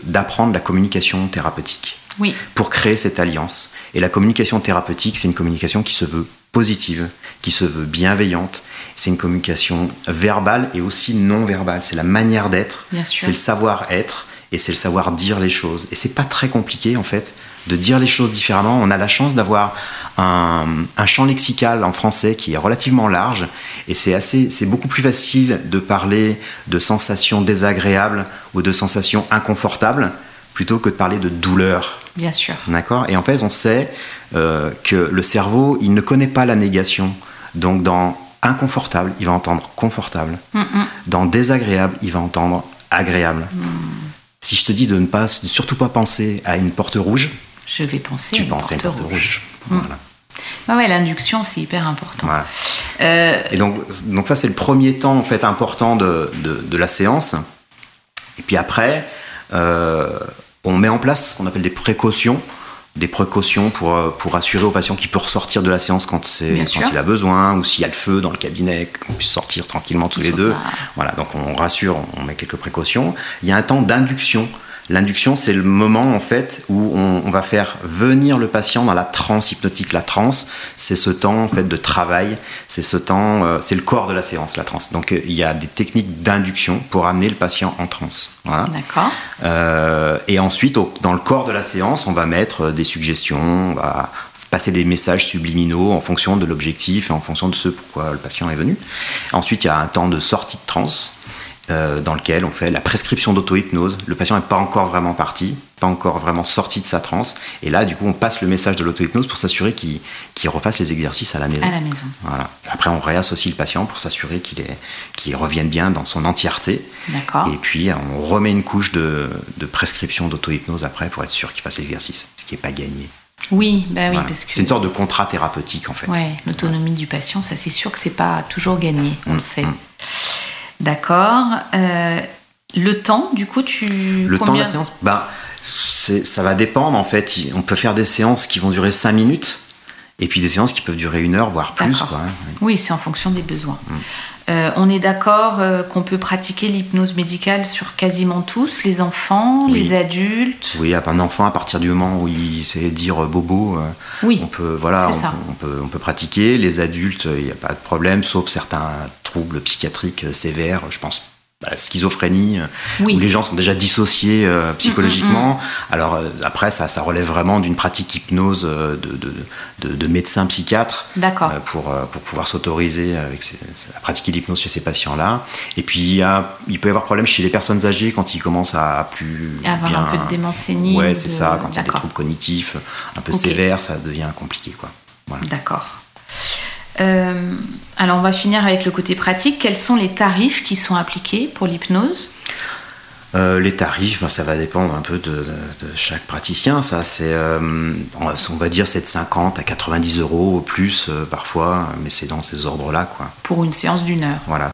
d'apprendre la communication thérapeutique Oui, pour créer cette alliance. Et la communication thérapeutique, c'est une communication qui se veut positive, qui se veut bienveillante. C'est une communication verbale et aussi non verbale. C'est la manière d'être, Bien sûr. c'est le savoir-être et c'est le savoir dire les choses. Et c'est pas très compliqué en fait de dire les choses différemment. On a la chance d'avoir un, un champ lexical en français qui est relativement large et c'est assez, c'est beaucoup plus facile de parler de sensations désagréables ou de sensations inconfortables plutôt que de parler de douleur. bien sûr. D'accord? Et en fait, on sait euh, que le cerveau, il ne connaît pas la négation. Donc, dans inconfortable, il va entendre confortable. Dans désagréable, il va entendre agréable. Si je te dis de ne pas, de surtout pas penser à une porte rouge, Je vais penser tu à une penses à une porte rouge. rouge. Voilà. Ah ouais, l'induction, c'est hyper important. Voilà. Euh, Et donc, donc ça, c'est le premier temps en fait important de, de, de la séance. Et puis après, euh, on met en place ce qu'on appelle des précautions. Des précautions pour, euh, pour assurer au patient qu'il peut ressortir de la séance quand, quand il a besoin, ou s'il y a le feu dans le cabinet, qu'on puisse sortir tranquillement tous les deux. pas- Voilà, donc on rassure, on met quelques précautions. Il y a un temps d'induction. L'induction, c'est le moment en fait où on, on va faire venir le patient dans la transe hypnotique. La transe, c'est ce temps en fait de travail, c'est ce temps, euh, c'est le corps de la séance, la transe. Donc euh, il y a des techniques d'induction pour amener le patient en transe. Voilà. D'accord. Euh, et ensuite, au- dans le corps de la séance, on va mettre des suggestions, on va passer des messages subliminaux en fonction de l'objectif et en fonction de ce pourquoi le patient est venu. Ensuite, il y a un temps de sortie de transe euh, dans lequel on fait la prescription d'auto-hypnose. Le patient n'est pas encore vraiment parti, pas encore vraiment sorti de sa transe. Et là, du coup, on passe le message de l'auto-hypnose pour s'assurer qu'il refasse les exercices à la maison. À la maison. Voilà. Après, on réassocie le patient pour s'assurer qu'il revienne bien dans son entièreté. D'accord. Et puis, on remet une couche de, de prescription d'auto-hypnose après pour être sûr qu'il fasse l'exercice, ce qui n'est pas gagné. Oui, bah oui, Voilà. parce que. C'est une sorte de contrat thérapeutique, en fait. Ouais, l'autonomie du patient, ça c'est sûr que c'est pas toujours gagné, on Mm, le sait. D'accord. Euh, le temps, du coup, tu. Le temps de la séance, c'est- ça va dépendre, en fait. On peut faire des séances qui vont durer 5 minutes, et puis des séances qui peuvent durer une heure, voire plus. Quoi, hein. Oui, c'est en fonction des besoins. Mm. Euh, on est d'accord euh, qu'on peut pratiquer l'hypnose médicale sur quasiment tous, les enfants, Oui. les adultes. Oui, un enfant, à partir du moment où il sait dire euh, bobo, euh, Oui, on peut, voilà, on, c'est ça. on peut, on peut pratiquer. Les adultes, il n'y a pas de problème, sauf certains troubles psychiatriques sévères, je pense la schizophrénie, euh, Oui. où les gens sont déjà dissociés euh, psychologiquement. Alors euh, après, ça, ça relève vraiment d'une pratique hypnose de, de, de, de médecin psychiatre D'accord. euh, pour, pour pouvoir s'autoriser avec à pratiquer l'hypnose chez ces patients-là. Et puis, il, y a, il peut y avoir problème chez les personnes âgées quand ils commencent à plus Avoir bien... un peu de démence. Ouais, c'est ça. Quand il y a des troubles cognitifs un peu sévères, ça devient compliqué, quoi. Voilà. D'accord. Euh, alors, on va finir avec le côté pratique. Quels sont les tarifs qui sont appliqués pour l'hypnose? Euh, les tarifs, ben, ça va dépendre un peu de, de- de chaque praticien. Ça, c'est, euh, on va dire, c'est de 50 à 90 euros au plus euh, parfois, mais c'est dans ces ordres-là, quoi. pour une séance d'une heure Voilà.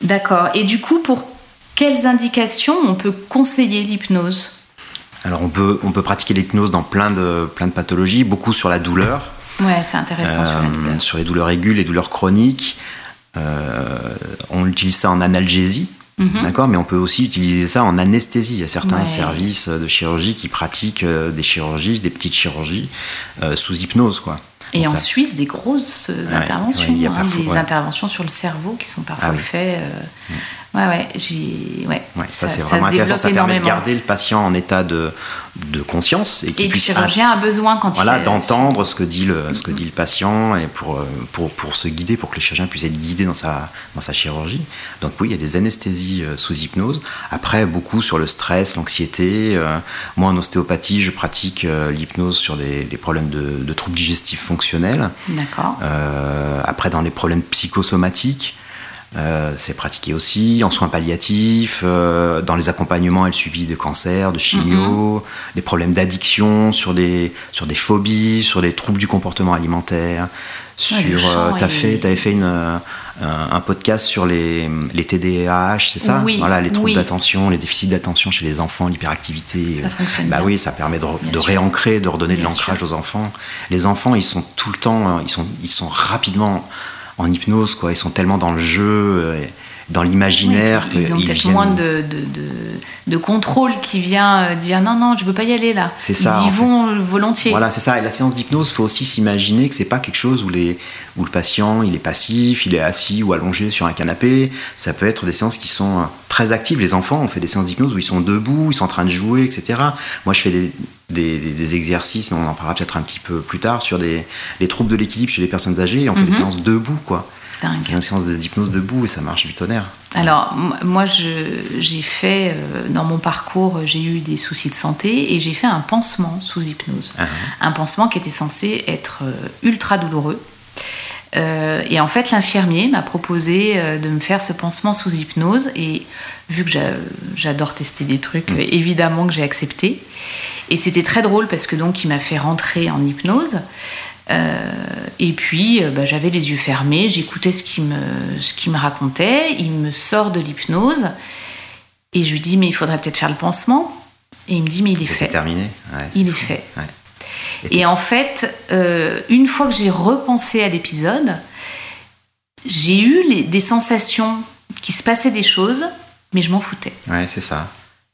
D'accord. Et du coup, pour quelles indications on peut conseiller l'hypnose? Alors, on peut, on peut pratiquer l'hypnose dans plein de, plein de pathologies, beaucoup sur la douleur. Ouais, c'est intéressant sur la Euh, sur les douleurs aiguës, les douleurs chroniques. Euh, on utilise ça en analgésie, d'accord, mais on peut aussi utiliser ça en anesthésie. Il y a certains Mhm. Ouais. services de chirurgie qui pratiquent euh, des chirurgies, des petites chirurgies euh, sous hypnose, quoi. Et Donc en ça- Suisse, des grosses Ouais, interventions, ouais, hein, des interventions sur le cerveau qui sont parfois Ah oui. faites. euh, Ouais, ouais, j'ai. Ouais, Ouais, ça, c'est se vraiment intéressant. Ça permet de garder le patient en état de, de conscience et, Et le chirurgien a besoin quand voilà, il d'entendre ce que dit le, ce que dit le patient et pour, euh, pour, pour se guider, pour que le chirurgien puisse être guidé dans sa, dans sa chirurgie. Donc oui, il y a des anesthésies euh, sous hypnose. Après, beaucoup sur le stress, l'anxiété. Euh, moi, en ostéopathie, je pratique l'hypnose sur les, les problèmes de, de troubles digestifs fonctionnels. D'accord. Euh, après, dans les problèmes psychosomatiques, euh, c'est pratiqué aussi en soins palliatifs, euh, dans les accompagnements et le suivi de cancers, de chimio, des problèmes d'addiction, sur des, sur des phobies, sur des troubles du comportement alimentaire. Ouais, sur, euh, fait, t'avais fait une, euh, un, podcast sur les, les TDAH, c'est ça? Oui, Voilà, les troubles oui. d'attention, les déficits d'attention chez les enfants, l'hyperactivité. Ça fonctionne Bah bien. oui, ça permet de, de réancrer, de redonner de l'ancrage aux enfants. Les enfants, ils sont tout le temps, euh, ils sont, ils sont rapidement en hypnose, quoi. Ils sont tellement dans le jeu, euh, dans l'imaginaire. Oui, ils ont peut-être viennent- moins de, de, de, de contrôle qui vient euh, dire non, non, je veux pas y aller là. C'est ça, Ils y fait. vont volontiers. Voilà, c'est ça. Et la séance d'hypnose, faut aussi s'imaginer que c'est pas quelque chose où, les, où le patient il est passif, il est assis ou allongé sur un canapé. Ça peut être des séances qui sont euh, très actives. Les enfants, on fait des séances d'hypnose où ils sont debout, ils sont en train de jouer, etc. Moi, je fais des, des, des- des exercices, mais on en parlera peut-être un petit peu plus tard, sur des, les troubles de l'équilibre chez les personnes âgées. Et on fait des séances debout, quoi. On Dingue. fait une séance d'hypnose debout et ça marche du tonnerre. Alors, moi, j'ai fait, euh, dans mon parcours, j'ai eu des soucis de santé et j'ai fait un pansement sous hypnose. Ah. Un pansement qui était censé être euh, ultra douloureux. Euh, et en fait, l'infirmier m'a proposé euh, de me faire ce pansement sous hypnose. Et vu que j'a- j'adore tester des trucs, euh, évidemment que j'ai accepté. Et c'était très drôle parce que donc il m'a fait rentrer en hypnose. Euh, et puis, bah, j'avais les yeux fermés, j'écoutais ce qu'il me, ce qu'il me racontait. Il me sort de l'hypnose et je lui dis mais il faudrait peut-être faire le pansement. Et il me dit mais il est fait. terminé. Ouais, c'est Il est fait. Ouais. Et en fait, euh, une fois que j'ai repensé à l'épisode, j'ai eu les- des sensations qui se passaient des choses, mais je m'en foutais. Ouais, c'est ça.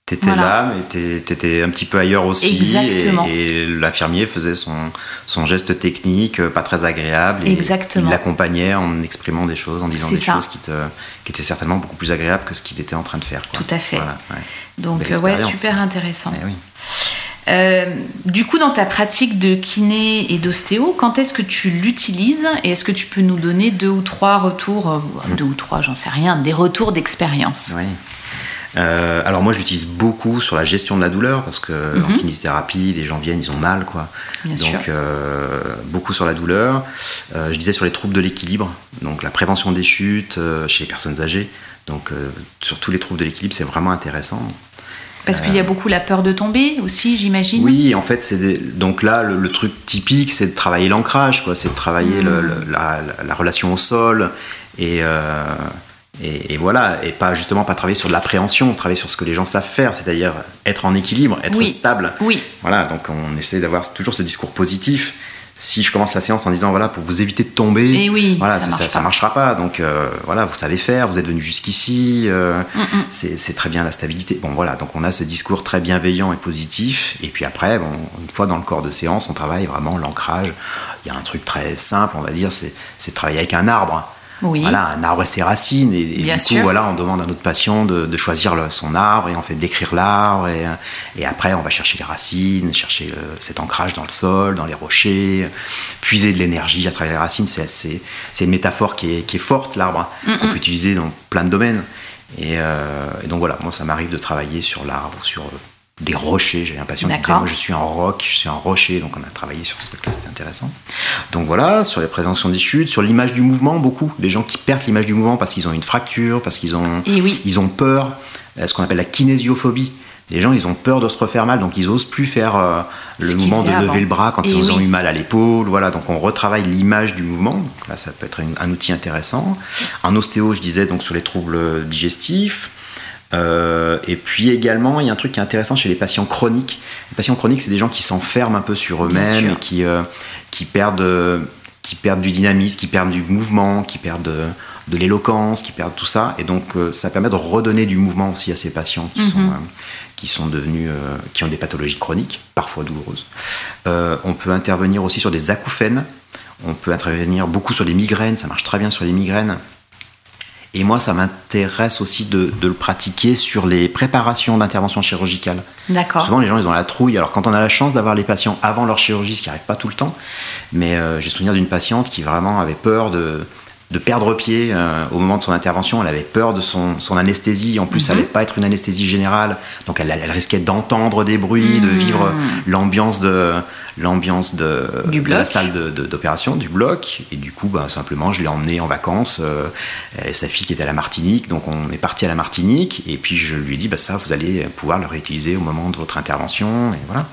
T'étais Voilà. là, mais t'étais un petit peu ailleurs aussi. Exactement. Et, et l'infirmier faisait son, son geste technique, euh, pas très agréable. Et Exactement. Il l'accompagnait en exprimant des choses, en disant des ça. choses qui, te, qui étaient certainement beaucoup plus agréables que ce qu'il était en train de faire. quoi. Tout à fait. Voilà, ouais. Donc ouais, super intéressant. Eh oui. Euh, du coup, dans ta pratique de kiné et d'ostéo, quand est-ce que tu l'utilises et est-ce que tu peux nous donner deux ou trois retours, euh, deux ou trois, j'en sais rien, des retours d'expérience? Oui. Euh, alors moi je l'utilise beaucoup sur la gestion de la douleur parce que en kinésithérapie les gens viennent ils ont mal quoi Mhm. Bien donc sûr. euh, beaucoup sur la douleur Euh, je disais sur les troubles de l'équilibre donc la prévention des chutes chez les personnes âgées donc sur tous les troubles de l'équilibre c'est vraiment intéressant Parce qu'il y a beaucoup la peur de tomber aussi, j'imagine. oui en fait c'est des- donc là le, le truc typique c'est de travailler l'ancrage quoi c'est de travailler le- le- la, la- la relation au sol et euh, et, et voilà, et pas justement pas travailler sur de l'appréhension, travailler sur ce que les gens savent faire, c'est-à-dire être en équilibre, être Oui. stable. Oui. Voilà, donc on essaie d'avoir toujours ce discours positif. Si je commence la séance en disant voilà pour vous éviter de tomber, Eh oui, voilà, ça marche pas. marchera pas. Donc euh, voilà, vous savez faire, vous êtes venu jusqu'ici, euh, c'est c'est très bien la stabilité. Bon voilà, donc on a ce discours très bienveillant et positif. Et puis après, bon, une fois dans le corps de séance, on travaille vraiment l'ancrage. Il y a un truc très simple, on va dire, c'est c'est de travailler avec un arbre. Oui. Voilà, un arbre et ses racines. Et, et Bien du coup, sûr. voilà, on demande à notre patient de, de choisir le- son arbre et on fait décrire l'arbre. Et, et après, on va chercher les racines, chercher le- cet ancrage dans le sol, dans les rochers, puiser de l'énergie à travers les racines. C'est une métaphore qui est, qui est forte, l'arbre, qu'on peut utiliser dans plein de domaines. Et, euh, et donc voilà, moi, ça m'arrive de travailler sur l'arbre, sur des rochers. J'avais un patient qui disait, moi, je suis un roc, je suis un rocher. Donc on a travaillé sur ce truc-là, c'était intéressant. Donc voilà, sur les préventions des chutes, sur l'image du mouvement, beaucoup. Des gens qui perdent l'image du mouvement parce qu'ils ont une fracture, parce qu'ils ont, Et oui. ils ont peur, euh, ce qu'on appelle la kinésiophobie. Les gens, ils ont peur de se refaire mal, donc ils osent plus faire euh, le mouvement de lever avant. le bras quand Et ils ont eu mal à l'épaule. Voilà, donc on retravaille l'image du mouvement. Donc là, ça peut être une- un outil intéressant. En ostéo, je disais donc sur les troubles digestifs. Euh, et puis également, il y a un truc qui est intéressant chez les patients chroniques. Les patients chroniques, c'est des gens qui s'enferment un peu sur eux-mêmes et qui, euh, qui, perdent, euh, qui perdent du dynamisme, qui perdent du mouvement, qui perdent de, de l'éloquence, qui perdent tout ça. Et donc, ça permet de redonner du mouvement aussi à ces patients qui, sont, euh, qui sont devenus, qui ont des pathologies chroniques, parfois douloureuses. On peut intervenir aussi sur des acouphènes. On peut intervenir beaucoup sur les migraines. Ça marche très bien sur les migraines. Et moi, ça m'intéresse aussi de, de le pratiquer sur les préparations d'intervention chirurgicale. D'accord. Souvent, les gens, ils ont la trouille. Alors, quand on a la chance d'avoir les patients avant leur chirurgie, ce qui n'arrive pas tout le temps, mais euh, j'ai souvenir d'une patiente qui vraiment avait peur de, de perdre pied euh, au moment de son intervention. Elle avait peur de son, son anesthésie. En plus, ça Mhm. n'allait pas être une anesthésie générale. Donc, elle, elle risquait d'entendre des bruits, de vivre l'ambiance de l'ambiance de, Mhm. La salle d'opération, du bloc. Et du coup, ben, simplement, je l'ai emmenée en vacances. euh, elle et sa fille qui était à la Martinique. Donc, on est parti à la Martinique. Et puis, je lui ai dit, bah, ça, vous allez pouvoir le réutiliser au moment de votre intervention. Et voilà.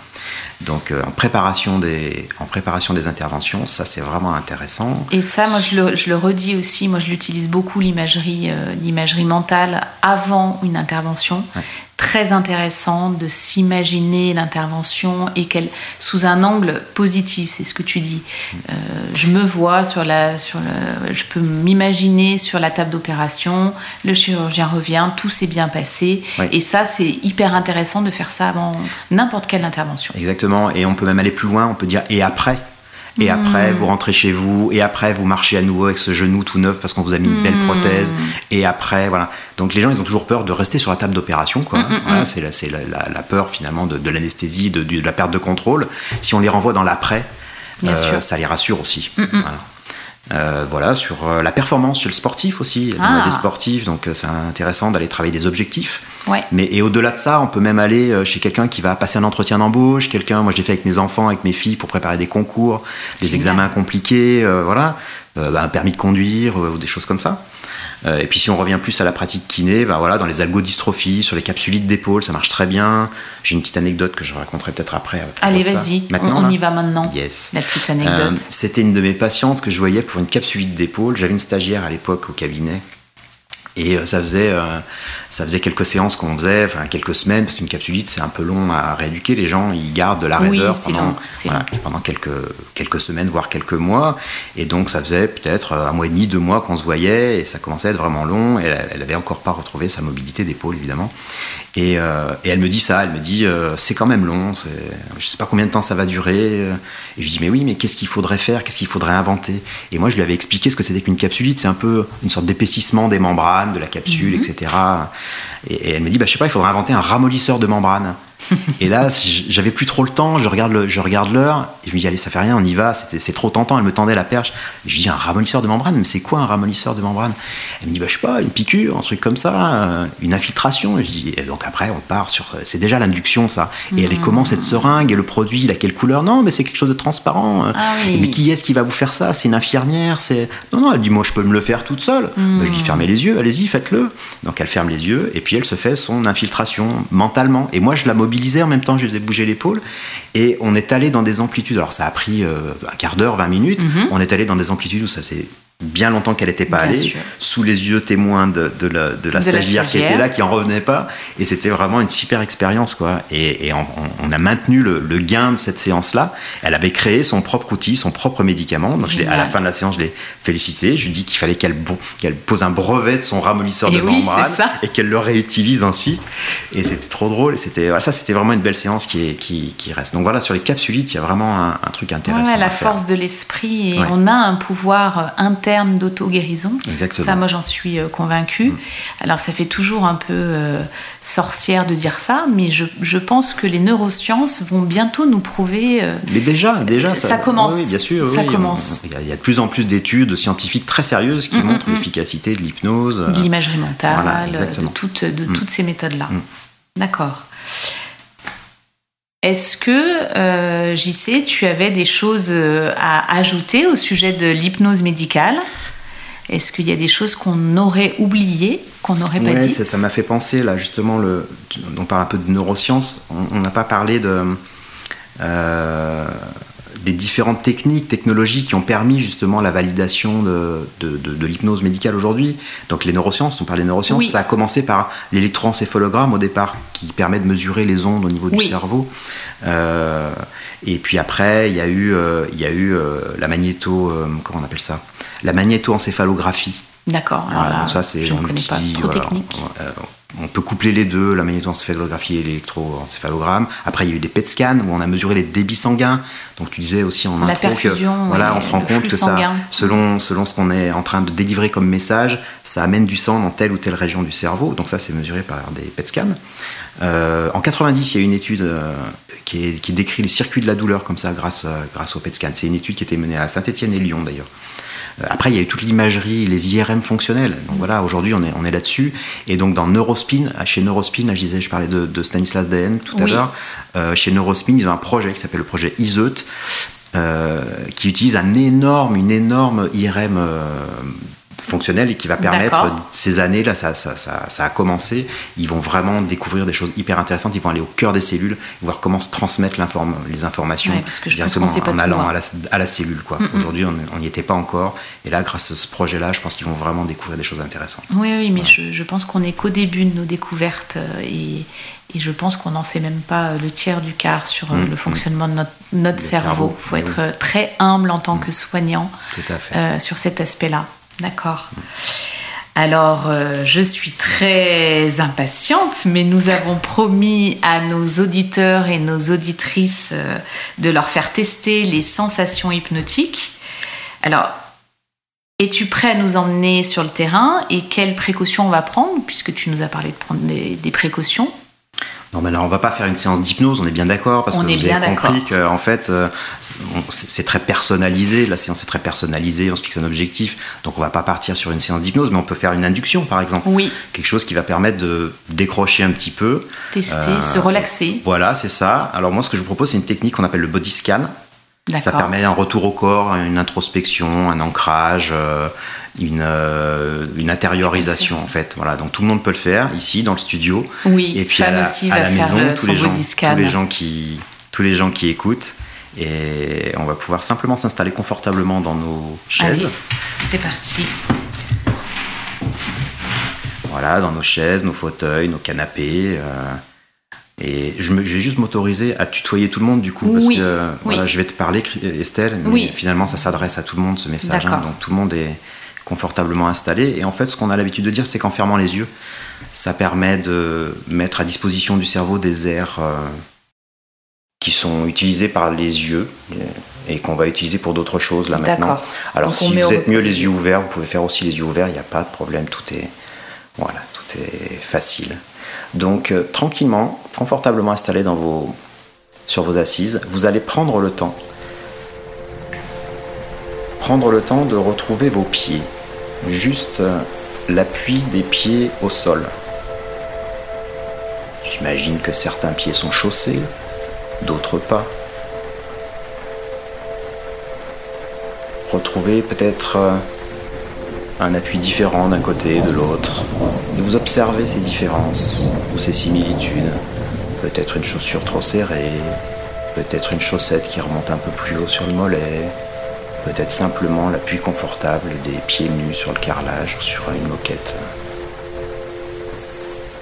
Donc euh, en, préparation des, en préparation des interventions, ça c'est vraiment intéressant. Et ça, moi je le, je le redis aussi, moi je l'utilise beaucoup l'imagerie euh, l'imagerie mentale avant une intervention. Ouais. Très intéressant de s'imaginer l'intervention et qu'elle sous un angle positif, c'est ce que tu dis. Euh, je me vois sur la, sur le, je peux m'imaginer sur la table d'opération, le chirurgien revient, tout s'est bien passé, et ça c'est hyper intéressant de faire ça avant n'importe quelle intervention. Exactement, et on peut même aller plus loin, on peut dire et après et Hmm. après, vous rentrez chez vous, et après, vous marchez à nouveau avec ce genou tout neuf parce qu'on vous a mis une belle Hmm. prothèse, et après, voilà. Donc les gens, ils ont toujours peur de rester sur la table d'opération, quoi. Hmm, Voilà, c'est la, c'est la, la- peur finalement de, de l'anesthésie, de, de la perte de contrôle. Si on les renvoie dans l'après, Bien euh, sûr. Hmm, ça les rassure aussi. Voilà. Euh, voilà, sur euh, la performance chez le sportif aussi. On a Ah. des sportifs, donc euh, c'est intéressant d'aller travailler des objectifs. Ouais. Mais et au-delà de ça, on peut même aller chez quelqu'un qui va passer un entretien d'embauche, quelqu'un, moi je l'ai fait avec mes enfants, avec mes filles pour préparer des concours, des Génial. examens compliqués, euh, voilà, Euh, bah, un permis de conduire euh, ou des choses comme ça. Euh, et puis si on revient plus à la pratique kiné, ben voilà, dans les algodystrophies, sur les capsulites d'épaule, ça marche très bien. J'ai une petite anecdote que je raconterai peut-être après. Allez, vas-y, on, Maintenant, on y va maintenant. Yes. La petite anecdote. Euh, C'était une de mes patientes que je voyais pour une capsulite d'épaule. J'avais une stagiaire à l'époque au cabinet. Et euh, ça faisait, ça faisait quelques séances qu'on faisait, enfin quelques semaines, parce qu'une capsulite c'est un peu long à rééduquer. Les gens ils gardent de la raideur pendant, long, c'est voilà, pendant quelques, quelques semaines, voire quelques mois. Et donc ça faisait peut-être un mois et demi, deux mois qu'on se voyait, et ça commençait à être vraiment long. Et elle, elle avait encore pas retrouvé sa mobilité d'épaule évidemment. Et, euh, et elle me dit ça, elle me dit euh, c'est quand même long, je sais pas combien de temps ça va durer. Et je lui dis mais oui, mais qu'est-ce qu'il faudrait faire, qu'est-ce qu'il faudrait inventer? Et moi je lui avais expliqué ce que c'était qu'une capsulite, c'est un peu une sorte d'épaississement des membranes, de la capsule, etc. Et, elle me dit bah je sais pas, il faudrait inventer un ramollisseur de membranes. Et là, j'avais plus trop le temps, je regarde le- je regarde l'heure, et je me dis, allez, ça fait rien, on y va, c'était- c'est trop tentant, elle me tendait la perche. Et je lui dis, un ramollisseur de membrane, mais c'est quoi un ramollisseur de membrane? Elle me dit, bah, je sais pas, une piqûre, un truc comme ça, euh, une infiltration. Et je dis, et donc après, on part sur. C'est déjà l'induction, ça. Et elle est comment cette seringue Et le produit, il a quelle couleur? Non, mais c'est quelque chose de transparent. Ah oui. Mais qui est-ce qui va vous faire ça? C'est une infirmière c'est... Non, non, elle dit, moi, je peux me le faire toute seule. Bah, je dis, fermez les yeux, allez-y, faites-le. Donc elle ferme les yeux, et puis elle se fait son infiltration mentalement. Et moi, je la en même temps, je faisais bouger l'épaule. Et on est allé dans des amplitudes. Alors ça a pris euh, un quart d'heure, 20 minutes. On est allé dans des amplitudes où ça faisait bien longtemps qu'elle n'était pas. Bien allée, sûr. sous les yeux témoins de, de la, de la De la stagiaire qui était là, qui en revenait pas. Et c'était vraiment une super expérience, quoi. Et, et on, a maintenu le, le gain de cette séance-là. Elle avait créé son propre outil, son propre médicament. Donc je à la fin de la séance, je l'ai félicité. Je lui ai dit qu'il fallait qu'elle pose un brevet de son ramollisseur Et de oui, membrane et qu'elle le réutilise ensuite. Et c'était trop drôle. Et c'était ça, c'était vraiment une belle séance qui, est, qui, qui reste. Donc voilà, sur les capsulites, il y a vraiment un, un truc intéressant. Ouais, la à faire. force de l'esprit et Ouais. on a un pouvoir euh, interne d'auto-guérison. Ça, moi, j'en suis euh, convaincue. Alors, ça fait toujours un peu euh, sorcière de dire ça, mais je, je pense que les neurosciences vont bientôt nous prouver. euh, Mais déjà, déjà, Ça commence. Oui, bien sûr. Ça oui, commence. Il y, a- il y a de plus en plus d'études scientifiques très sérieuses qui montrent l'efficacité de l'hypnose. de l'imagerie mentale, voilà, de, toutes, de toutes ces méthodes-là. Mm. D'accord. Est-ce que, euh, JC, tu avais des choses euh, à ajouter au sujet de l'hypnose médicale? Est-ce qu'il y a des choses qu'on aurait oubliées, qu'on n'aurait pas Ouais, dites? ça ça m'a fait penser, là, justement, le, on parle un peu de neurosciences. On on n'a pas parlé de, euh, des différentes techniques, technologies qui ont permis justement la validation de, de, de- de l'hypnose médicale aujourd'hui. Donc les neurosciences, on parle des neurosciences, Oui. ça a commencé par l'électroencéphalogramme au départ, qui permet de mesurer les ondes au niveau du cerveau. Euh, et puis après, il y a eu, euh, il y a eu euh, la magnéto, comment on appelle ça? La magnétoencéphalographie. D'accord. Alors Voilà, ça, c'est je ne connais pas, c'est trop voilà, technique. on peut coupler les deux, la magnétoencéphalographie et l'électroencéphalogramme. Après, il y a eu des PET scans où on a mesuré les débits sanguins. Donc, tu disais aussi en La intro que perfusion, voilà, on se rend compte que ça, selon, selon ce qu'on est en train de délivrer comme message, ça amène du sang dans telle ou telle région du cerveau. Donc, ça, c'est mesuré par des PET scans. Euh, en 90, il y a une étude euh, qui, est- qui décrit les circuits de la douleur comme ça grâce, euh, grâce au PET scan. C'est une étude qui était menée à Saint-Etienne et Lyon d'ailleurs. Euh, Après, il y a eu toute l'imagerie, les IRM fonctionnels. Donc voilà, aujourd'hui, on est, on est là-dessus. Et donc, dans Neurospin, chez Neurospin, là, je disais, je parlais de, de Stanislas Dehaene tout à Oui. l'heure. Euh, chez Neurospin, ils ont un projet qui s'appelle le projet ISEUT, euh, qui utilise un énorme, une énorme IRM euh, fonctionnel et qui va permettre ces années là, ça, ça, ça, ça a commencé. Ils vont vraiment découvrir des choses hyper intéressantes. Ils vont aller au cœur des cellules, voir comment se transmettre les informations Ouais, parce que je pense directement sait pas en allant hein. à la, à la cellule. quoi. Aujourd'hui, on n'y était pas encore. Et là, grâce à ce projet-là, je pense qu'ils vont vraiment découvrir des choses intéressantes. Oui, oui, mais je, je pense qu'on est qu'au début de nos découvertes euh, et, et je pense qu'on n'en sait même pas euh, le tiers du quart sur euh, Mm, le fonctionnement de notre, cerveau. Il faut être oui. très humble en tant que soignant Tout à fait. euh, sur cet aspect-là. D'accord. Alors, euh, je suis très impatiente, mais nous avons promis à nos auditeurs et nos auditrices euh, de leur faire tester les sensations hypnotiques. Alors, es-tu prêt à nous emmener sur le terrain et quelles précautions on va prendre, puisque tu nous as parlé de prendre des, des précautions? Non, mais alors on va pas faire une séance d'hypnose, on est bien d'accord, parce On que vous bien avez compris que en fait, euh, c'est très personnalisé. La séance est très personnalisée, on se fixe un objectif, donc on va pas partir sur une séance d'hypnose, mais on peut faire une induction, par exemple. Oui, Quelque chose qui va permettre de décrocher un petit peu. tester, Euh, se relaxer. Voilà, c'est ça. Alors moi, ce que je vous propose, c'est une technique qu'on appelle le body scan. Ça permet un retour au corps, une introspection, un ancrage, euh, une, euh, une intériorisation en fait. Voilà, donc tout le monde peut le faire ici dans le studio. Oui, Et puis à la, aussi à la maison, le- tous les gens, tous les gens qui, tous les gens qui écoutent, et on va pouvoir simplement s'installer confortablement dans nos chaises. Allez, c'est parti. Voilà, dans nos chaises, nos fauteuils, nos canapés. euh, et je, me- je vais juste m'autoriser à tutoyer tout le monde du coup, parce Oui, que euh, oui. voilà, je vais te parler, Estelle, mais Oui. finalement ça s'adresse à tout le monde ce message. hein, donc tout le monde est confortablement installé. Et en fait, ce qu'on a l'habitude de dire, c'est qu'en fermant les yeux, ça permet de mettre à disposition du cerveau des airs euh, qui sont utilisés par les yeux et qu'on va utiliser pour d'autres choses là maintenant. Alors Donc, si vous au êtes mieux les yeux ouverts, vous pouvez faire aussi les yeux ouverts, il n'y a pas de problème, tout est voilà, tout est facile. Donc euh, tranquillement, confortablement installé dans vos sur vos assises, vous allez prendre le temps prendre le temps de retrouver vos pieds, juste l'appui des pieds au sol. J'imagine que certains pieds sont chaussés, d'autres pas. Retrouvez peut-être euh, un appui différent d'un côté et de l'autre. Et vous observez ces différences ou ces similitudes. Peut-être une chaussure trop serrée, peut-être une chaussette qui remonte un peu plus haut sur le mollet, peut-être simplement l'appui confortable des pieds nus sur le carrelage ou sur une moquette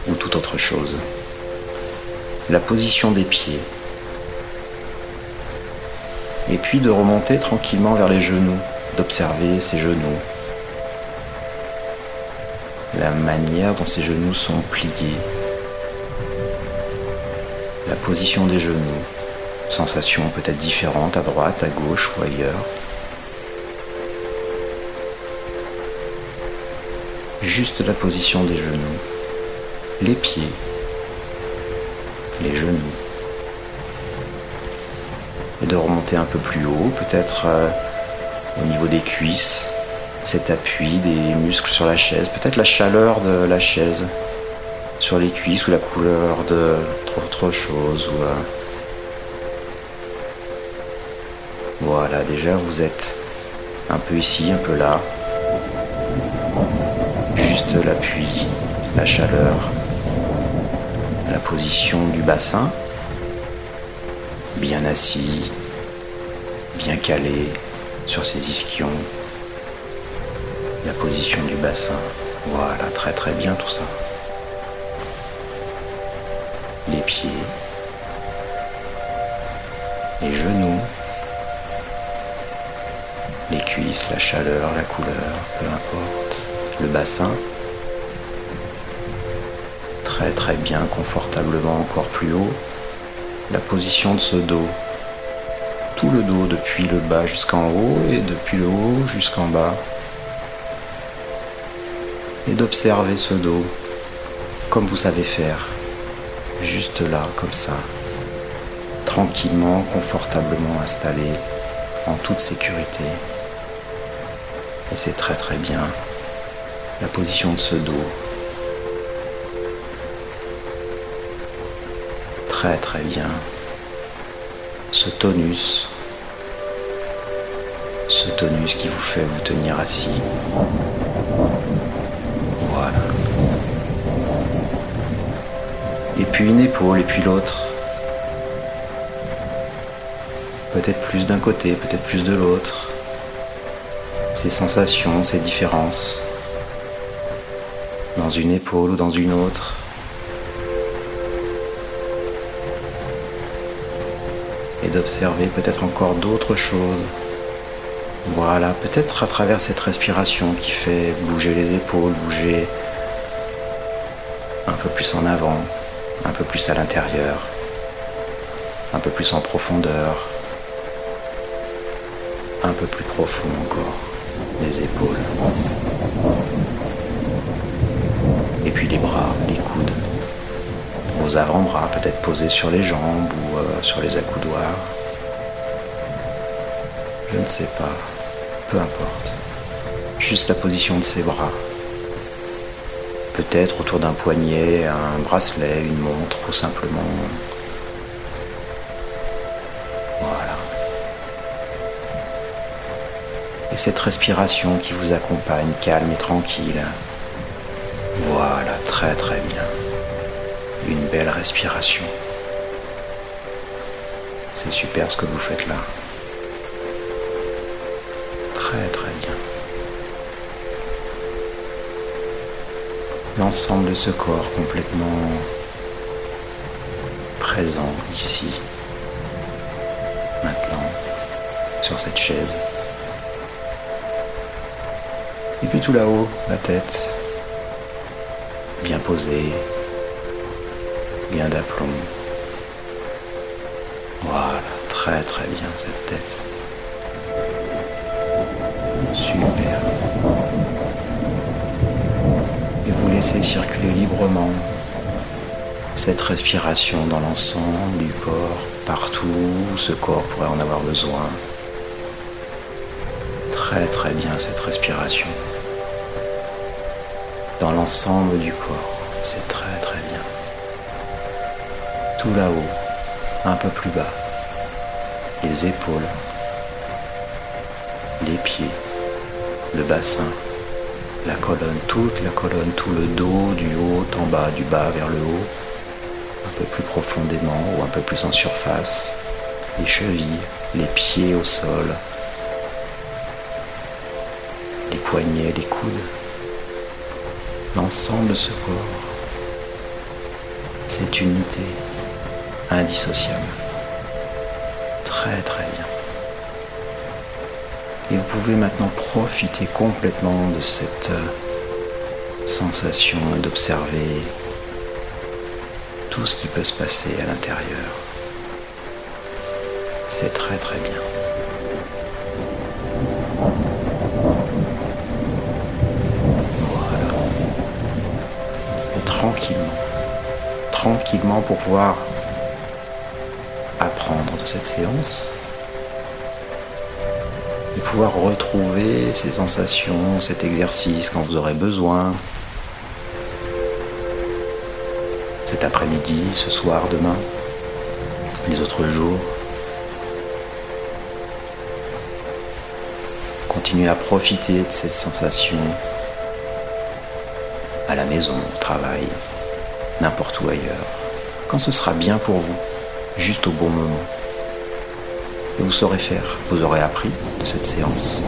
ou toute autre chose. La position des pieds. Et puis de remonter tranquillement vers les genoux, d'observer ces genoux. La manière dont ces genoux sont pliés. La position des genoux. Sensations peut-être différentes à droite, à gauche ou ailleurs. Juste la position des genoux. Les pieds. Les genoux et de remonter un peu plus haut, peut-être euh, au niveau des cuisses, cet appui des muscles sur la chaise, peut-être la chaleur de la chaise sur les cuisses ou la couleur de autre chose. Euh, Voilà, déjà vous êtes un peu ici, un peu là. Juste l'appui, la chaleur, la position du bassin bien assis, bien calé sur ses ischions, la position du bassin. Voilà, très très bien tout ça. Les pieds, les genoux, les cuisses, la chaleur, la couleur, peu importe. Le bassin, très bien, confortablement encore plus haut la position de ce dos. Tout le dos depuis le bas jusqu'en haut et depuis le haut jusqu'en bas. Et d'observer ce dos comme vous savez faire. Juste là, comme ça. Tranquillement, confortablement installé, en toute sécurité. Et c'est très très bien. La position de ce dos. Très bien ce tonus, ce ce tonus qui vous fait vous tenir assis. Voilà. Et puis une épaule et puis l'autre. Peut-être plus d'un côté, peut-être plus de l'autre. Ces sensations, ces différences. Dans une épaule ou dans une autre. D'observer peut-être encore d'autres choses. Voilà, peut-être à travers cette respiration qui fait bouger les épaules, bouger un peu plus en avant, un peu plus à l'intérieur, un peu plus en profondeur, un peu plus profond encore, les épaules. Et puis les bras, les coudes, avant-bras peut-être posés sur les jambes ou euh, sur les accoudoirs. Je ne sais pas, peu importe. Juste la position de ses bras. Peut-être autour d'un poignet, un bracelet, une montre ou simplement... Voilà. Et cette respiration qui vous accompagne, calme et tranquille. Voilà, très très bien. Belle respiration. C'est super ce que vous faites là. Très très bien. L'ensemble de ce corps complètement présent ici, maintenant, sur cette chaise. Et puis tout là-haut, la tête, bien posée, bien d'aplomb. Voilà, très très bien cette tête. Super. Et vous laissez circuler librement cette respiration dans l'ensemble du corps, partout où ce corps pourrait en avoir besoin. Très très bien cette respiration. Dans l'ensemble du corps, c'est très. Tout là-haut, un peu plus bas, les épaules, les pieds, le bassin, la colonne, toute la colonne, tout le dos, du haut en bas, du bas vers le haut, un peu plus profondément ou un peu plus en surface, les chevilles, les pieds au sol, les poignets, les coudes, l'ensemble de ce corps, cette unité indissociable. Très très bien. Et vous pouvez maintenant profiter complètement de cette euh, sensation d'observer tout ce qui peut se passer à l'intérieur. C'est très très bien. Voilà. Et tranquillement, tranquillement pour pouvoir de cette séance et pouvoir retrouver ces sensations, cet exercice quand vous aurez besoin. Cet après-midi, ce soir, demain, les autres jours. Continuez à profiter de cette sensation à la maison, au travail, n'importe où ailleurs, quand ce sera bien pour vous, juste au bon moment. Et vous saurez faire, vous aurez appris de cette séance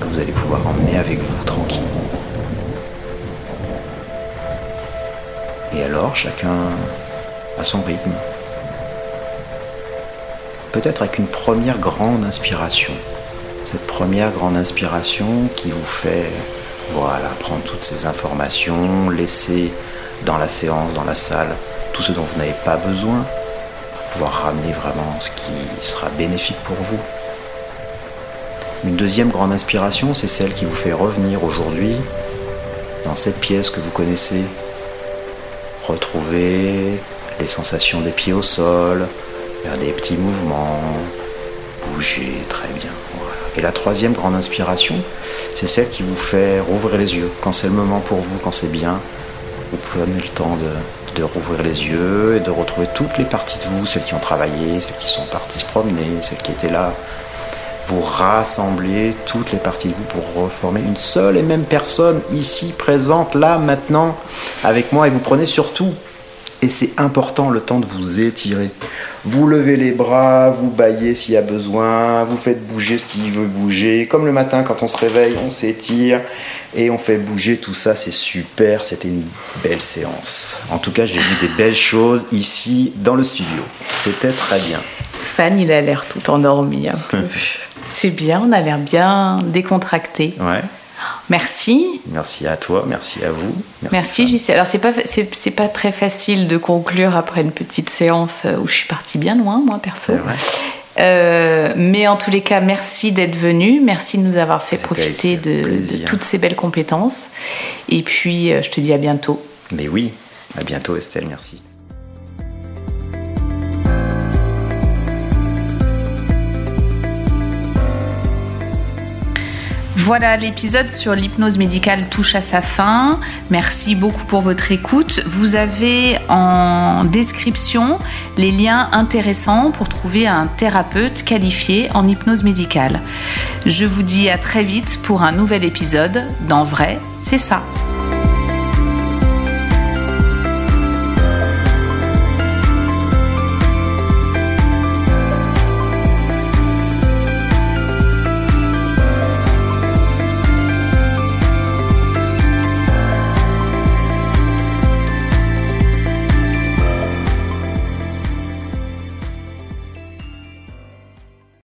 que vous allez pouvoir emmener avec vous tranquille. Et alors, chacun à son rythme. Peut-être avec une première grande inspiration. Cette première grande inspiration qui vous fait, voilà, prendre toutes ces informations, laisser dans la séance, dans la salle, tout ce dont vous n'avez pas besoin, pouvoir ramener vraiment ce qui sera bénéfique pour vous. Une deuxième grande inspiration, c'est celle qui vous fait revenir aujourd'hui dans cette pièce que vous connaissez, retrouver les sensations des pieds au sol, faire des petits mouvements, bouger très bien. Et la troisième grande inspiration, c'est celle qui vous fait rouvrir les yeux. Quand c'est le moment pour vous, quand c'est bien, vous prenez le temps de, de rouvrir les yeux et de retrouver toutes les parties de vous, celles qui ont travaillé, celles qui sont parties se promener, celles qui étaient là vous rassemblez toutes les parties de vous pour reformer une seule et même personne ici présente, là, maintenant, avec moi. Et vous prenez surtout, et c'est important, le temps de vous étirer. Vous levez les bras, vous baillez s'il y a besoin, vous faites bouger ce qui veut bouger. Comme le matin, quand on se réveille, on s'étire et on fait bouger tout ça. C'est super, c'était une belle séance. En tout cas, j'ai vu des belles choses ici dans le studio. C'était très bien. Fan, il a l'air tout endormi un peu. C'est bien, on a l'air bien décontracté. Ouais. Merci. Merci à toi, merci à vous. Merci, Merci JC. Alors, c'est pas, c'est, pas très facile de conclure après une petite séance où je suis partie bien loin, moi, perso. Euh, mais en tous les cas, merci d'être venu. Merci de nous avoir fait profiter de, de toutes ces belles compétences. Et puis, euh, je te dis à bientôt. Mais oui, à bientôt Estelle, merci. Voilà, l'épisode sur l'hypnose médicale touche à sa fin. Merci beaucoup pour votre écoute. Vous avez en description les liens intéressants pour trouver un thérapeute qualifié en hypnose médicale. Je vous dis à très vite pour un nouvel épisode. Dans vrai, c'est ça.